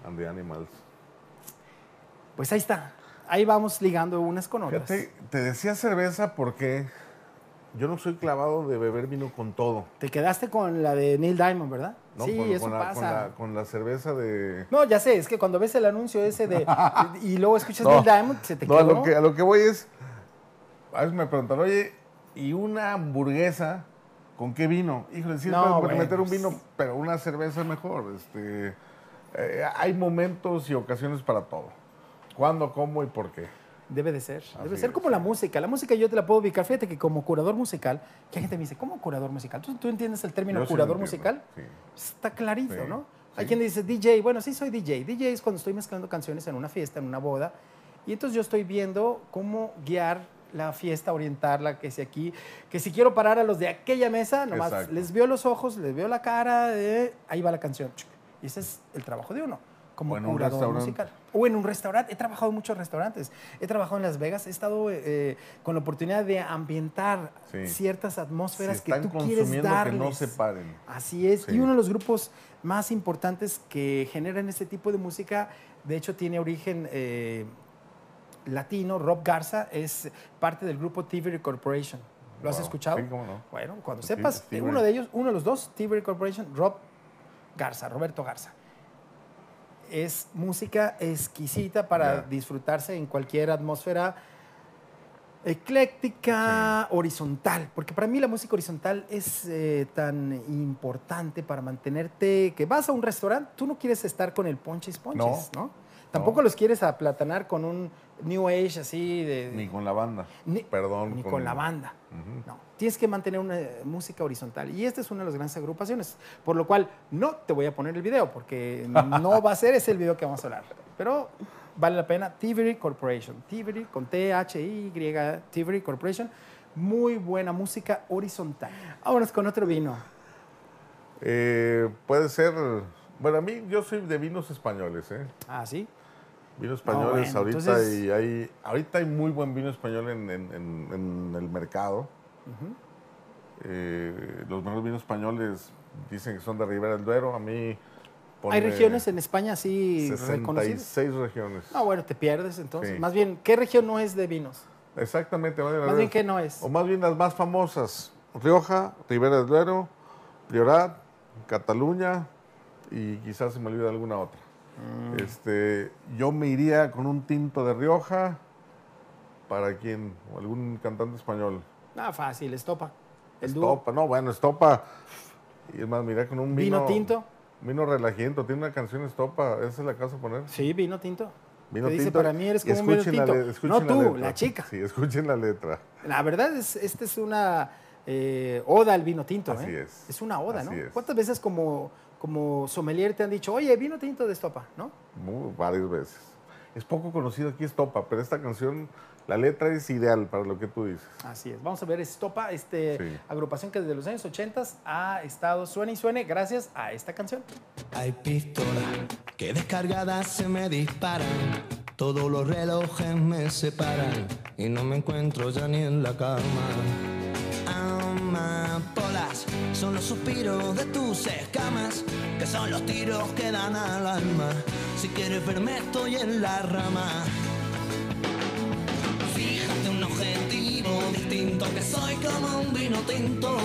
O: And the
C: Animals.
B: Pues ahí está. Ahí vamos ligando unas con otras.
C: Fíjate, te decía cerveza porque yo no soy clavado de beber vino con todo.
B: Te quedaste con la de Neil Diamond, ¿verdad?
C: ¿no?
B: sí,
C: con,
B: eso
C: con la,
B: pasa.
C: Con la, con la cerveza de...
B: No, ya sé, es que cuando ves el anuncio ese de... y luego escuchas
C: No,
B: Neil Diamond, se te
C: no,
B: quedó.
C: a lo, que, a lo que voy es... A veces me preguntan, oye, ¿y una hamburguesa con qué vino? Híjole, sí,
B: No,
C: puedes
B: bueno,
C: meter un vino, pero una cerveza mejor. Este, eh, hay momentos y ocasiones para todo. ¿Cuándo, cómo y por qué?
B: Debe de ser. Debe
C: Así
B: ser
C: es,
B: como la música. La música yo te la puedo ubicar. Fíjate que como curador musical, que gente me dice, ¿cómo curador musical? ¿Tú, tú entiendes el término
C: Yo sí
B: curador
C: entiendo,
B: musical?
C: sí.
B: Está clarito,
C: Sí,
B: ¿no? Hay quien dice DJ. Bueno, sí soy DJ. DJ es cuando estoy mezclando canciones en una fiesta, en una boda. Y entonces yo estoy viendo cómo guiar la fiesta, orientarla, que si aquí, que si quiero parar a los de aquella mesa, nomás
C: Exacto.
B: les veo los ojos, les veo la cara, eh, ahí va la canción. Y ese es el trabajo de uno, como
C: O en un
B: curador
C: restaurante.
B: musical. O en un restaurante. He trabajado en muchos restaurantes. He trabajado en Las Vegas. He estado eh, con la oportunidad de ambientar
C: Sí.
B: ciertas atmósferas que tú quieres darles.
C: que no se paren.
B: Así es.
C: Sí.
B: Y uno de los grupos más importantes que generan este tipo de música, de hecho, tiene origen eh, latino. Rob Garza es parte del grupo Tiveri Corporation. ¿Lo has escuchado?
C: Sí, cómo no.
B: Bueno, cuando sepas, uno de ellos, uno de los dos, Tiveri Corporation, Rob Garza, Roberto Garza. Es música exquisita para disfrutarse en cualquier atmósfera ecléctica, horizontal, porque para mí la música horizontal es eh, tan importante para mantenerte, que vas a un restaurante, tú no quieres estar con el ponches ponches, ¿no? Tampoco los quieres aplatanar con un New Age así de...
C: Ni con la banda.
B: Ni-
C: Perdón.
B: ni con la banda. No, tienes que mantener una eh, música horizontal. Y esta es una de las grandes agrupaciones. Por lo cual, no te voy a poner el video, porque no va a ser ese el video que vamos a hablar. Pero vale la pena. Tiveri Corporation. Tiveri con T-H-I-Y, Tiveri Corporation. Muy buena música horizontal. Vámonos con otro vino.
C: Eh, puede ser... Bueno, a mí yo soy de vinos españoles, ¿eh?
B: Ah, ¿sí?
C: Vinos españoles
B: bueno,
C: ahorita
B: entonces-
C: y hay ahorita hay muy buen vino español en, en- en- en el mercado. Eh, los mejores vinos españoles dicen que son de Ribera del Duero. A mí
B: ¿Hay regiones en España así reconocidas?
C: 66 regiones.
B: Ah, bueno, te pierdes entonces.
C: Sí.
B: Más bien, ¿qué región no es de vinos?
C: Exactamente. Más bien,
B: ¿qué no es?
C: O más bien las más famosas. Rioja, Ribera del Duero, Priorat, Cataluña y quizás se me olvida alguna otra.
B: Mm.
C: Este, yo me iría con un tinto de Rioja para quien, o algún cantante español.
B: Ah, fácil, estopa. El dúo.
C: Estopa, no, bueno, Estopa. Y es más, mira, con un vino.
B: ¿Vino tinto?
C: Vino relajiento, tiene una canción Estopa, ¿esa es la que vas a poner?
B: Sí, vino tinto.
C: Vino
B: Te dice,
C: tinto.
B: para mí eres como un vino
C: escuchen la
B: tinto.
C: escuchen
B: No tú,
C: letra.
B: la chica.
C: Sí, escuchen la letra.
B: La verdad es, esta es una eh, oda al vino tinto.
C: Así
B: ¿eh?
C: es.
B: Es una oda,
C: Así
B: ¿no?
C: es.
B: ¿Cuántas veces como, como sommelier te han dicho, oye, vino tinto de estopa, ¿no?
C: Muy- varias veces. Es poco conocido aquí Estopa, pero esta canción, la letra es ideal para lo que tú dices.
B: Así es. Vamos a ver Estopa, este
C: Sí.
B: agrupación que desde los años 80 ha estado suene y suene gracias a esta canción.
P: Hay pistolas que descargadas se me disparan. Todos los relojes me separan y no me encuentro ya ni en la cama. Amapolas son los suspiros de tus escamas, que son los tiros que dan al alma. Si quieres verme, estoy en la rama. Fíjate un objetivo distinto, que soy como un vino tinto.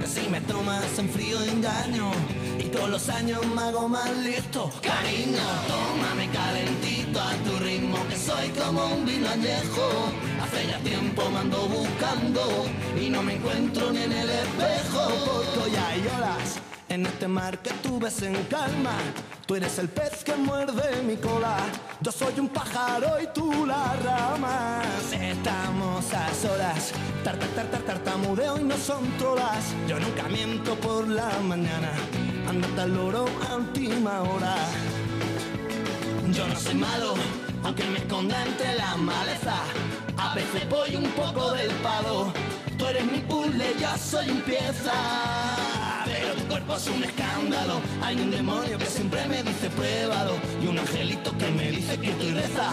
P: Que si me tomas en frío engaño, y con los años me hago más listo. Cariño, tómame calentito a tu ritmo, que soy como un vino añejo. Hace ya tiempo me ando buscando, y no me encuentro ni en el espejo. Porque hoy hay olas en este mar que tú ves en calma. Tú eres el pez que muerde mi cola. Yo soy un pájaro y tú la rama. Estamos a solas. Tar, tar, tar, tar, tartamudeo y no son todas. Yo nunca miento por la mañana. Andate al loro a última hora. Yo no soy malo, aunque me esconda entre la maleza. A veces voy un poco del palo. Tú eres mi puzzle, yo soy un pieza. Es un escándalo. Hay un demonio que siempre me dice pruébalo. Y un angelito que me dice que estoy reza.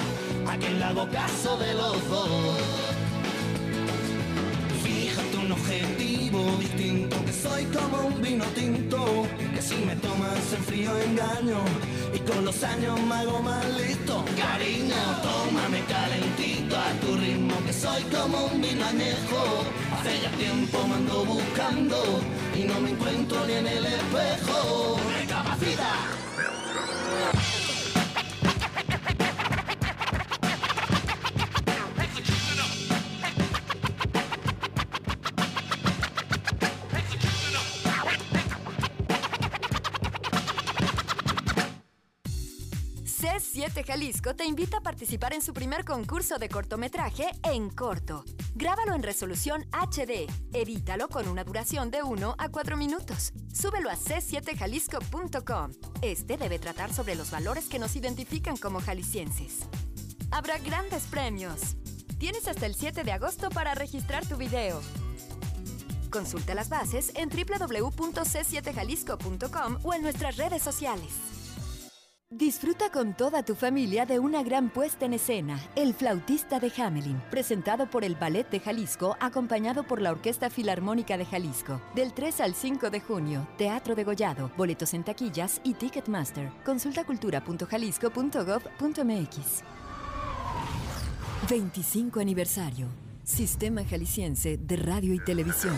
P: A quien le hago caso de los dos. Objetivo distinto, que soy como un vino tinto, que si me tomas en frío engaño, y con los años me hago más listo. Cariño, tómame calentito a tu ritmo, que soy como un vino añejo. Hace ya tiempo me ando buscando, y no me encuentro ni en el espejo. ¡Recapacita!
D: C7 Jalisco te invita a participar en su primer concurso de cortometraje en corto. Grábalo en resolución HD. Edítalo con una duración de 1 a 4 minutos. Súbelo a c7jalisco.com. Este debe tratar sobre los valores que nos identifican como jaliscienses. Habrá grandes premios. Tienes hasta el 7 de agosto para registrar tu video. Consulta las bases en www.c7jalisco.com o en nuestras redes sociales. Disfruta con toda tu familia de una gran puesta en escena, El Flautista de Hamelin, presentado por el Ballet de Jalisco, acompañado por la Orquesta Filarmónica de Jalisco. Del 3 al 5 de junio, Teatro de Gollado, boletos en taquillas y Ticketmaster. Consulta cultura.jalisco.gov.mx. 25 aniversario. Sistema Jalisciense de Radio y Televisión.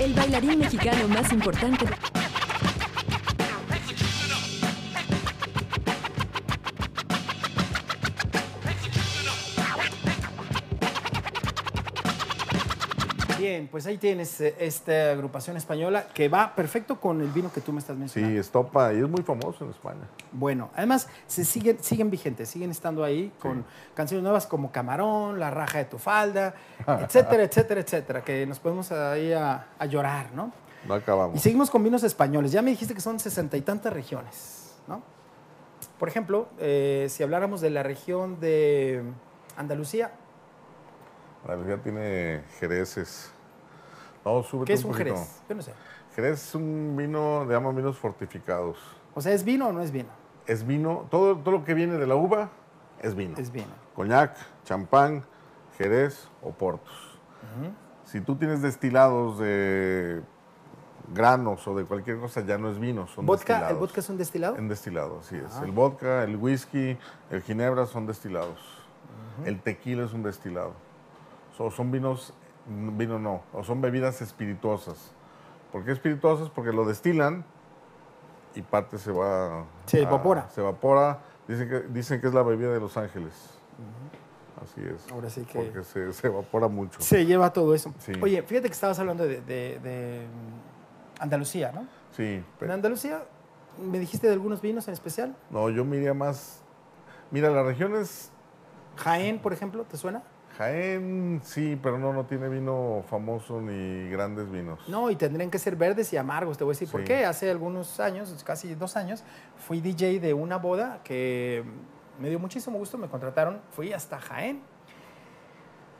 D: El bailarín mexicano más importante de...
B: Bien, pues ahí tienes eh, esta agrupación española que va perfecto con el vino que tú me estás mencionando.
C: Sí, Estopa, y es muy famoso en España.
B: Bueno, además se siguen, siguen vigentes, siguen estando ahí con canciones nuevas como Camarón, La raja de tu falda, etcétera, etcétera, etcétera, que nos podemos ahí a, a llorar, ¿no?
C: No acabamos.
B: Y seguimos con vinos españoles. Ya me dijiste que son sesenta y tantas regiones, ¿no? Por ejemplo, eh, si habláramos de la región de Andalucía,
C: La realidad tiene jereces. No, súbete
B: ¿qué es un
C: poquito.
B: jerez? Yo no sé.
C: Jerez es un vino, le llaman vinos fortificados.
B: O sea, ¿es vino o no es vino?
C: Es vino, todo, todo lo que viene de la uva es vino.
B: Es vino.
C: Coñac, champán, jerez o portos. Si tú tienes destilados de granos o de cualquier cosa, ya no es vino, son
B: ¿Vodka? ¿El
C: destilados.
B: vodka es un destilado?
C: En destilado, así es.
B: Ah.
C: El vodka, el whisky, el ginebra son destilados. El tequila es un destilado. So, son vinos, vino no, o son bebidas espirituosas. ¿Por qué espirituosas? Porque lo destilan y parte se va...
B: Se
C: a-
B: evapora.
C: se evapora. Dicen que, dicen que es la bebida de los ángeles. Así es.
B: Ahora sí que-
C: Porque se, se evapora mucho.
B: Se lleva todo eso.
C: Sí.
B: Oye, fíjate que estabas hablando de, de- de, Andalucía, ¿no?
C: Sí. pe-
B: En Andalucía, ¿me dijiste de algunos vinos en especial?
C: No, yo me iría más... Mira, la región es
B: Jaén, por ejemplo, ¿te suena?
C: Jaén, sí, pero no, no tiene vino famoso ni grandes vinos.
B: No, y tendrían que ser verdes y amargos. Te voy a decir por qué. Hace algunos años, casi dos años, fui DJ de una boda que me dio muchísimo gusto. Me contrataron, fui hasta Jaén.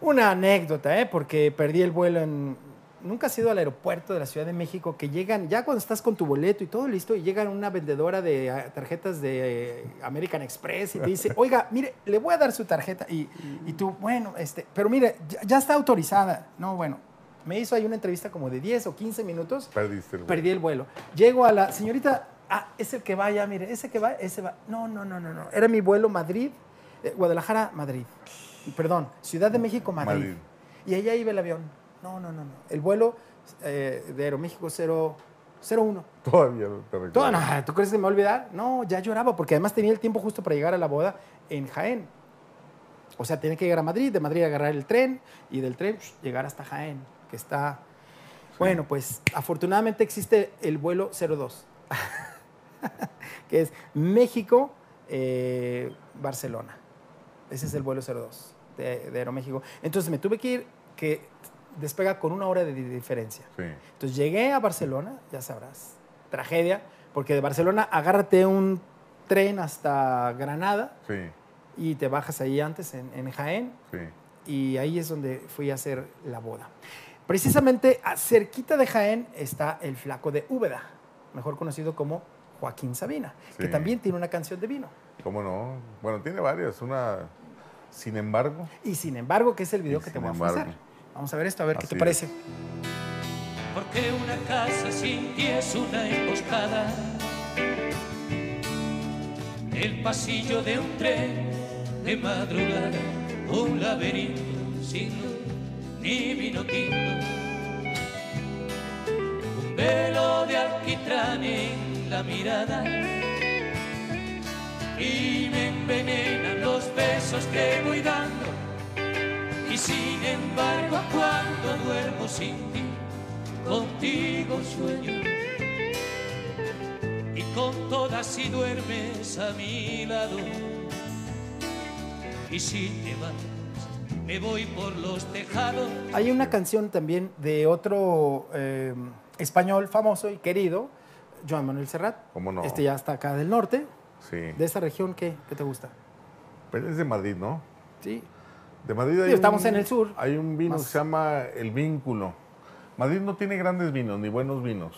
B: Una anécdota, ¿eh? Porque perdí el vuelo en. Nunca has ido al aeropuerto de la Ciudad de México que llegan, ya cuando estás con tu boleto y todo listo, y llegan una vendedora de eh, tarjetas de eh, American Express y te dice, oiga, mire, le voy a dar su tarjeta. Y, y tú, bueno, este, pero mire, ya, ya está autorizada. No, bueno, me hizo ahí una entrevista como de 10 o 15 minutos.
C: Perdiste el vuelo.
B: Perdí el vuelo. Llego a la señorita, ah, es el que va ya, mire, ese que va, ese va. No, no, no, no, no. Era mi vuelo Madrid, eh, Guadalajara, Madrid. Perdón, Ciudad de México, Madrid.
C: Madrid.
B: Y allá iba el avión. No, no, no, no. El vuelo eh, de Aeroméxico 0, 01.
C: Todavía no te recuerdo.
B: Todo, no, ¿Tú crees que me va a olvidar? No, ya lloraba, porque además tenía el tiempo justo para llegar a la boda en Jaén. O sea, tenía que llegar a Madrid, de Madrid agarrar el tren y del tren psh, llegar hasta Jaén, que está... Bueno, pues afortunadamente existe el vuelo 02, que es México, eh, Barcelona. Ese es el vuelo 02 de, de Aeroméxico. Entonces me tuve que ir, que despega con una hora de di- diferencia.
C: Sí.
B: Entonces llegué a Barcelona, ya sabrás, tragedia, porque de Barcelona agárrate un tren hasta Granada
C: Sí,
B: y te bajas ahí antes en, en Jaén
C: sí.
B: y ahí es donde fui a hacer la boda. Precisamente cerquita de Jaén está el flaco de Úbeda, mejor conocido como Joaquín Sabina, que también tiene una canción de vino.
C: ¿Cómo no? Bueno, tiene varias. Una, sin embargo,
B: Y sin embargo, que es el video que te voy a
C: embargo.
B: Vamos a ver esto, a ver qué
C: Así
B: te
C: es.
B: parece.
Q: Porque una casa sin ti es una emboscada. El pasillo de un tren de madrugada, un laberinto sin luz ni vino tinto. Un velo de alquitrán en la mirada. Y me envenenan los besos que voy dando. Y sin embargo, cuando duermo sin ti, contigo sueño y con todas si duermes a mi lado y si te vas me voy por los tejados
B: Hay una canción también de otro eh, español famoso y querido, Joan Manuel Serrat.
C: ¿Cómo no?
B: Este ya está acá del norte.
C: Sí.
B: De esa región, ¿qué, qué te gusta?
C: Pero es de Madrid, ¿no?
B: Sí.
C: De Madrid hay
B: estamos
C: un-
B: en el sur.
C: Hay un vino
B: Más.
C: que se llama El Vínculo. Madrid no tiene grandes vinos ni buenos vinos,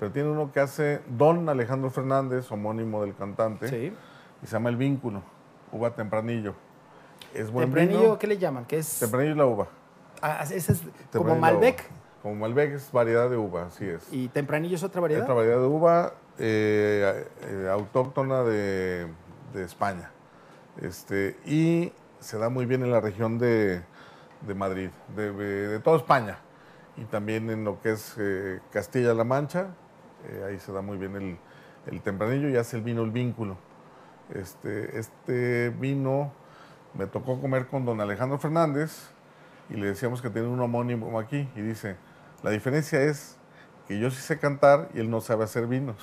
C: pero tiene uno que hace Don Alejandro Fernández, homónimo del cantante,
B: Sí.
C: y se llama El Vínculo, uva tempranillo. Es buen
B: Tempranillo,
C: vino.
B: ¿qué le llaman? ¿Qué es?
C: Tempranillo es la uva.
B: Ah, ese es como
C: Tempranillo
B: Malbec.
C: Como Malbec es variedad de uva, así es.
B: ¿Y Tempranillo es otra variedad?
C: Otra variedad de uva eh, eh, autóctona de, de España. Este, y se da muy bien en la región de, de Madrid, de, de- toda España. Y también en lo que es eh, Castilla-La Mancha, eh, ahí se da muy bien el, el tempranillo y hace el vino el vínculo. Este, este vino me tocó comer con don Alejandro Fernández y le decíamos que tiene un homónimo aquí y dice, la diferencia es que yo sí sé cantar y él no sabe hacer vinos.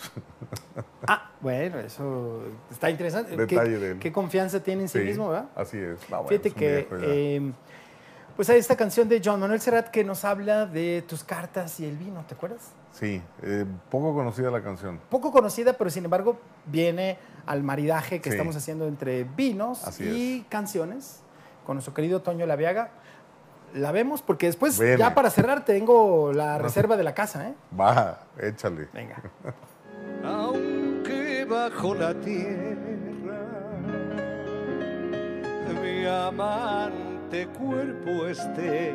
B: Ah, bueno, eso está interesante.
C: Detalle
B: ¿Qué,
C: de él.
B: qué confianza tiene en sí,
C: Sí,
B: mismo, ¿verdad?
C: Así es. No, bueno,
B: Fíjate
C: es
B: que eh, pues hay esta canción de John Manuel Serrat que nos habla de tus cartas y el vino, ¿te acuerdas?
C: Sí, eh, poco conocida la canción.
B: Poco conocida, pero sin embargo viene al maridaje que
C: Sí.
B: estamos haciendo entre vinos
C: Así
B: y canciones con nuestro querido Toño Laviaga. La vemos porque después,
C: Viene.
B: ya para cerrar, tengo la reserva de la casa, ¿eh?
C: Va, échale.
B: Venga.
R: aunque bajo la tierra mi amante cuerpo esté.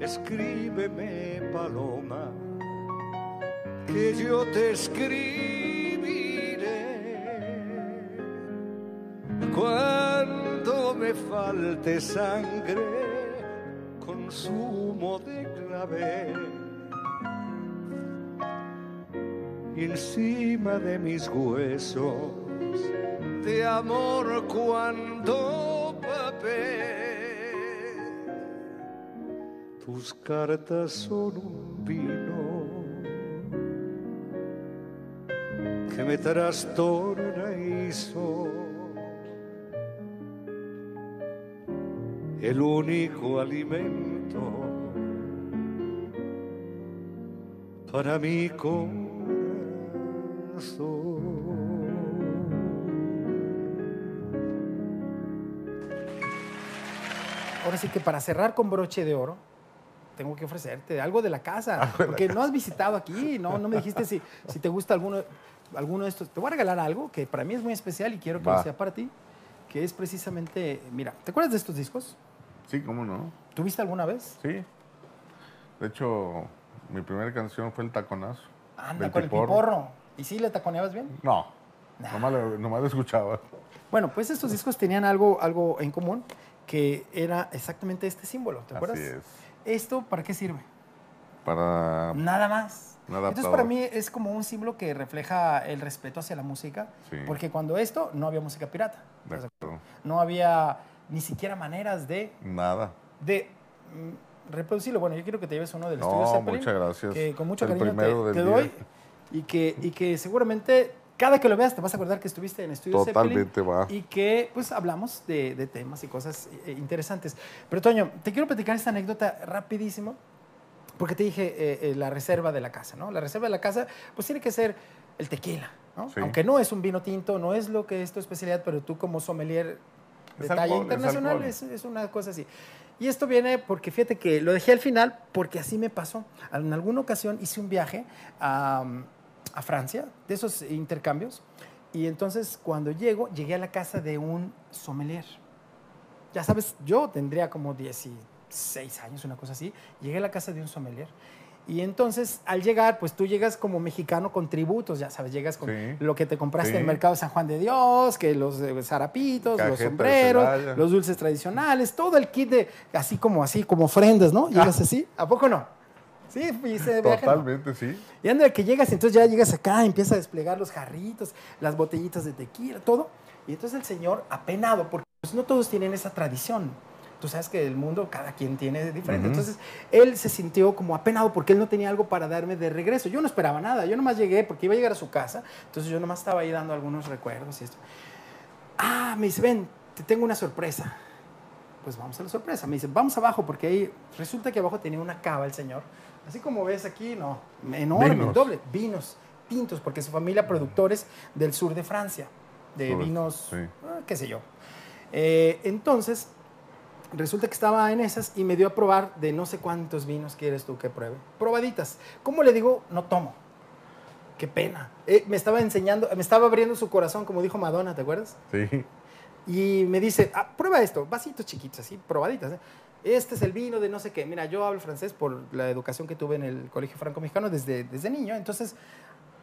R: Escríbeme, paloma, que yo te escribiré. Cuando me falte sangre, consumo de clavel encima de mis huesos de amor cuando papel. Tus cartas son un vino que me trastorna y son el único alimento para mi
B: Ahora sí que para cerrar con broche de oro, tengo que ofrecerte algo de la casa, porque no has visitado aquí, no, no me dijiste si, si te gusta alguno, alguno de estos. Te voy a regalar algo que para mí es muy especial y quiero que lo
C: Va.
B: sea para ti, que es precisamente, mira, ¿te acuerdas de estos discos?
C: Sí, ¿cómo no?
B: ¿Tuviste alguna vez?
C: Sí. De hecho, mi primera canción fue El Taconazo.
B: Anda, con el piporro. ¿Y sí le taconeabas bien?
C: No, nomás, lo, nomás lo escuchaba.
B: Bueno, pues estos discos tenían algo, algo en común, que era exactamente este símbolo, ¿te acuerdas?
C: Así es.
B: ¿Esto para qué sirve?
C: Para
B: Nada más.
C: un
B: Entonces
C: adaptador.
B: para mí es como un símbolo que refleja el respeto hacia la música,
C: Sí.
B: porque cuando esto no había música pirata,
C: De acuerdo.
B: no había ni siquiera maneras de,
C: Nada.
B: de mm, reproducirlo. Bueno, yo quiero que te lleves uno del
C: No,
B: estudio Zeppelin,
C: muchas gracias.
B: que con mucho
C: El
B: cariño te, doy y que, y que seguramente cada que lo veas te vas a acordar que estuviste en estudio
C: Totalmente,
B: Zeppelin
C: va.
B: y que pues hablamos de, de temas y cosas eh, interesantes. Pero Toño, te quiero platicar esta anécdota rapidísimo porque te dije eh, eh, la reserva de la casa, ¿no? La reserva de la casa pues tiene que ser el tequila, ¿no?
C: Sí.
B: Aunque no es un vino tinto, no es lo que es tu especialidad, pero tú como sommelier de
C: Es
B: talla
C: alcohol, es
B: internacional
C: alcohol.
B: es, es una cosa así. Y esto viene porque fíjate que lo dejé al final porque así me pasó. En alguna ocasión hice un viaje a, a Francia, de esos intercambios, y entonces cuando llego, llegué a la casa de un sommelier. ya sabes, yo tendría como 16 años, una cosa así. Llegué a la casa de un sommelier. Y entonces, al llegar, pues tú llegas como mexicano con tributos, ya sabes, llegas con
C: Sí.
B: lo que te compraste
C: Sí.
B: en el mercado de San Juan de Dios, que los eh, zarapitos,
C: Cajeta
B: los sombreros, los dulces tradicionales, todo el kit de, así como así, como ofrendas, ¿no? Llegas así, ¿a poco no? Sí, de viaje, ¿no?
C: Totalmente, sí.
B: Y anda que llegas, entonces ya llegas acá, empieza a desplegar los jarritos, las botellitas de tequila, todo. Y entonces el señor, apenado, porque pues, no todos tienen esa tradición. Tú sabes que el mundo, cada quien tiene diferente.
C: Ujú.
B: Entonces, él se sintió como apenado porque él no tenía algo para darme de regreso. Yo no esperaba nada. Yo nomás llegué porque iba a llegar a su casa. Entonces, yo nomás estaba ahí dando algunos recuerdos y esto. Ah, me dice, ven, te tengo una sorpresa. Pues vamos a la sorpresa. Me dice, vamos abajo porque ahí resulta que abajo tenía una cava el señor. Así como ves aquí, no, enorme,
C: Vinos.
B: doble. Vinos, tintos, porque su familia productores del sur de Francia, de
C: Sobre-
B: vinos,
C: sí.
B: ah, qué sé yo. Eh, entonces, resulta que estaba en esas y me dio a probar de no sé cuántos vinos quieres tú que pruebe. Probaditas. ¿Cómo le digo? No tomo. Qué pena. Eh, me estaba enseñando, me estaba abriendo su corazón, como dijo Madonna, ¿te acuerdas?
C: Sí.
B: Y me dice, ah, prueba esto, vasitos chiquitos, así, probaditas. ¿eh? Este es el vino de no sé qué. Mira, yo hablo francés por la educación que tuve en el Colegio Franco-Mexicano desde, desde niño. Entonces,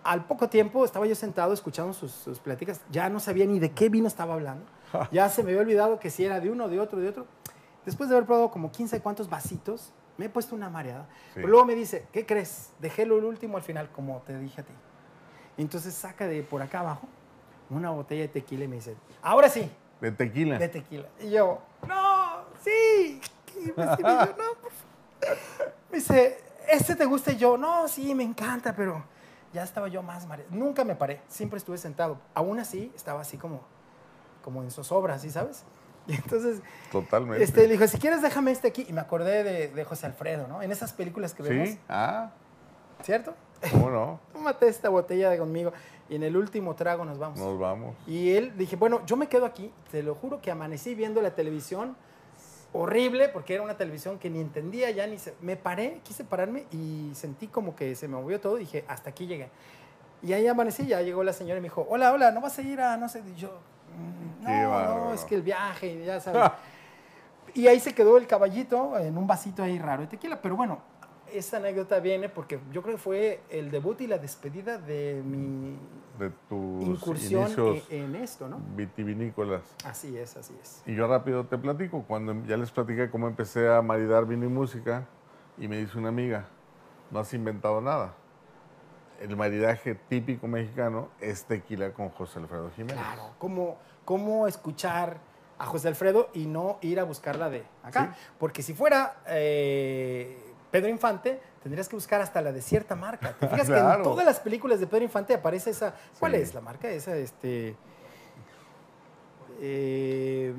B: al poco tiempo estaba yo sentado escuchando sus, sus pláticas. Ya no sabía ni de qué vino estaba hablando. Ya se me había olvidado que si era de uno, de otro, de otro. Después de haber probado como 15 cuantos vasitos, me he puesto una mareada. Pero luego me dice, ¿qué crees? Dejé lo último al final, como te dije a ti. Y entonces saca de por acá abajo una botella de tequila y me dice, ahora sí,
C: De tequila.
B: de tequila. Y yo, no, sí. Y me dice, yo, no, por favor. Me dice, ¿este te gusta? Y yo, no, sí, me encanta, pero ya estaba yo más mareado. Nunca me paré, siempre estuve sentado. Aún así, estaba así como, como en zozobra, ¿sí sabes? Y entonces,
C: Totalmente.
B: este, le dijo, si quieres déjame este aquí. Y me acordé de, de José Alfredo, ¿no? En esas películas que vemos,
C: Sí. Ah,
B: ¿cierto?
C: ¿cómo no?
B: Tómate esta botella de conmigo. Y en el último trago nos vamos.
C: Nos vamos.
B: Y él, dije, bueno, yo me quedo aquí, te lo juro que amanecí viendo la televisión horrible, porque era una televisión que ni entendía ya, ni se... Me paré, quise pararme y sentí como que se me movió todo, dije, hasta aquí llegué. Y ahí amanecí, ya llegó la señora y me dijo, hola, hola, ¿no vas a ir a, no sé, y yo, "Mm,
C: Qué
B: no, no, es que el viaje, ya sabes. y ahí se quedó el caballito en un vasito ahí raro de tequila, pero bueno, esta anécdota viene porque yo creo que fue el debut y la despedida de mi
C: De tus
B: incursión en, en esto, ¿no?
C: vitivinícolas.
B: Así es, así es.
C: Y yo rápido te platico, cuando ya les platiqué cómo empecé a maridar vino y música, y me dice una amiga, no has inventado nada. El maridaje típico mexicano es tequila con José Alfredo Jiménez.
B: Claro, ¿cómo, cómo escuchar a José Alfredo y no ir a buscarla de acá? Porque si fuera eh, Pedro Infante, tendrías que buscar hasta la de cierta marca. ¿Te fijas que en todas las películas de Pedro Infante aparece esa... ¿Cuál
C: Sí.
B: es la marca? Esa, este... eh,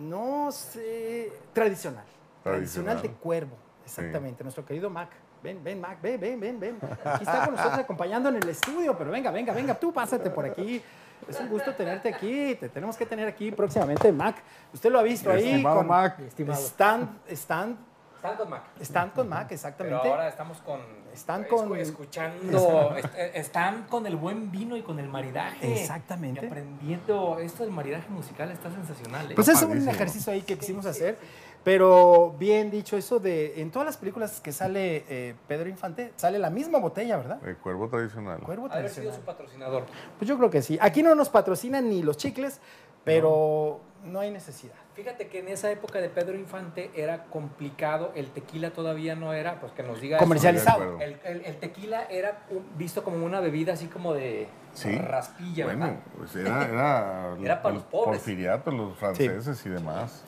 B: no sé... Tradicional. Tradicional de cuervo, exactamente. Nuestro querido Mac. Ven, ven, Mac, ven, ven, ven, ven. Aquí está con nosotros acompañando en el estudio, pero venga, venga, venga, tú pásate por aquí. Es un gusto tenerte aquí. Te tenemos que tener aquí próximamente, Mac. Usted lo ha visto ahí.
C: Estimado
B: con
C: Mac.
B: Estimado. Stand, stand,
L: Están con Mac.
B: stand con Mac, exactamente.
L: Pero ahora estamos con.
B: Están con-
L: Escuchando. est- están con el buen vino y con el maridaje.
B: Exactamente.
L: Y aprendiendo. Esto del maridaje musical está sensacional. ¿eh?
B: Pues es un ejercicio ahí que quisimos hacer. Pero bien dicho, eso de. En todas las películas que sale eh, Pedro Infante, sale la misma botella, ¿verdad?
C: El cuervo tradicional.
B: Cuervo
L: haber sido
B: tradicional.
L: su patrocinador.
B: Pues yo creo que sí. Aquí no nos patrocinan ni los chicles, pero no, hay necesidad.
L: Fíjate que en esa época de Pedro Infante era complicado, el tequila todavía no era, pues que nos diga. eso.
B: Comercializado.
L: El, el- el tequila era un- visto como una bebida así como de
C: Sí.
L: raspilla,
C: Bueno,
L: ¿verdad?
C: pues era, era,
L: Era para los pobres.
C: porfiriato, los franceses y demás.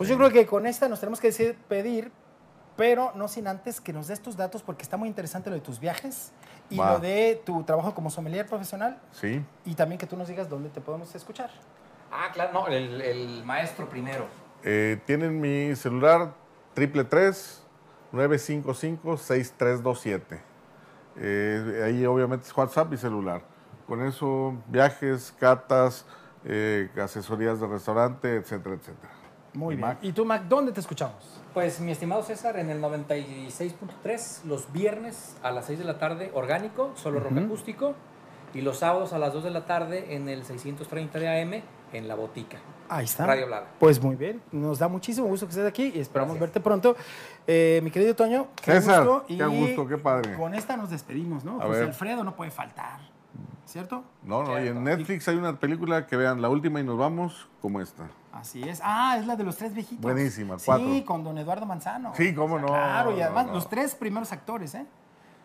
B: Pues yo creo que con esta nos tenemos que decir, pedir, pero no sin antes que nos des tus datos porque está muy interesante lo de tus viajes y
C: Va.
B: lo de tu trabajo como sommelier profesional
C: Sí.
B: y también que tú nos digas dónde te podemos escuchar.
L: Ah, claro, no, el, el maestro primero.
C: Eh, tienen mi celular triple 955 6327 Eh, ahí obviamente es WhatsApp y celular. Con eso, viajes, catas, eh, asesorías de restaurante, etcétera, etcétera.
B: Muy
C: Y
B: bien.
C: Mac.
B: ¿Y tú, Mac, dónde te escuchamos?
L: Pues mi estimado César, en el 96.3, los viernes a las 6 de la tarde, orgánico, solo rock
B: Ujú.
L: acústico. Y los sábados a las 2 de la tarde en el 630 de AM en La Botica.
B: Ahí está.
L: Radio Blada.
B: Pues muy bien, nos da muchísimo gusto que estés aquí y esperamos verte pronto. Eh, mi querido Toño, qué
C: César,
B: gusto.
C: qué gusto, qué padre.
B: Con esta nos despedimos, ¿no?
C: A
B: José
C: ver.
B: Alfredo no puede faltar, ¿cierto?
C: No, no, y en Netflix hay una película que vean, la última y nos vamos, como esta.
B: Así es. Ah, es la de los tres viejitos.
C: Buenísima,
B: Sí,
C: cuatro.
B: con don Eduardo Manzano.
C: Sí, cómo no.
B: Claro, y además
C: no.
B: los tres primeros actores, ¿eh?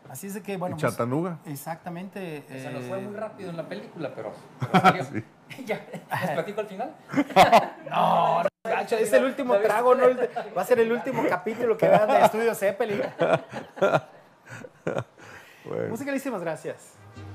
B: Así es de que, bueno.
C: ¿Y
B: pues,
C: Chattanooga?
B: exactamente.
L: Se nos
B: eh,
L: fue muy rápido en la película, pero, pero salió.
C: Sí.
L: ya, ¿les platico al final?
B: No, no, gacho, es el último trago, ¿no? El- Va a ser el último capítulo que vean de Estudio Zeppelin.
C: Bueno.
B: Musicalísimas gracias.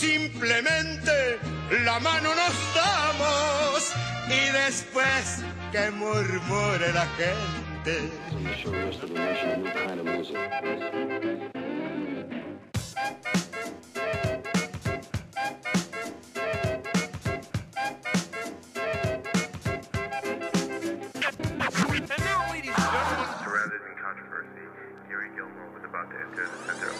S: Simplemente la mano nos damos y después que murmure la gente.
T: Surrounded in controversy, Gary Gilmore was about to enter the center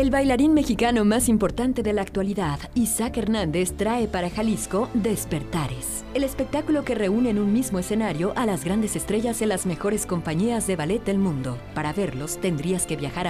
D: El bailarín mexicano más importante de la actualidad, Isaac Hernández, trae para Jalisco Despertares, el espectáculo que reúne en un mismo escenario a las grandes estrellas de las mejores compañías de ballet del mundo. Para verlos tendrías que viajar a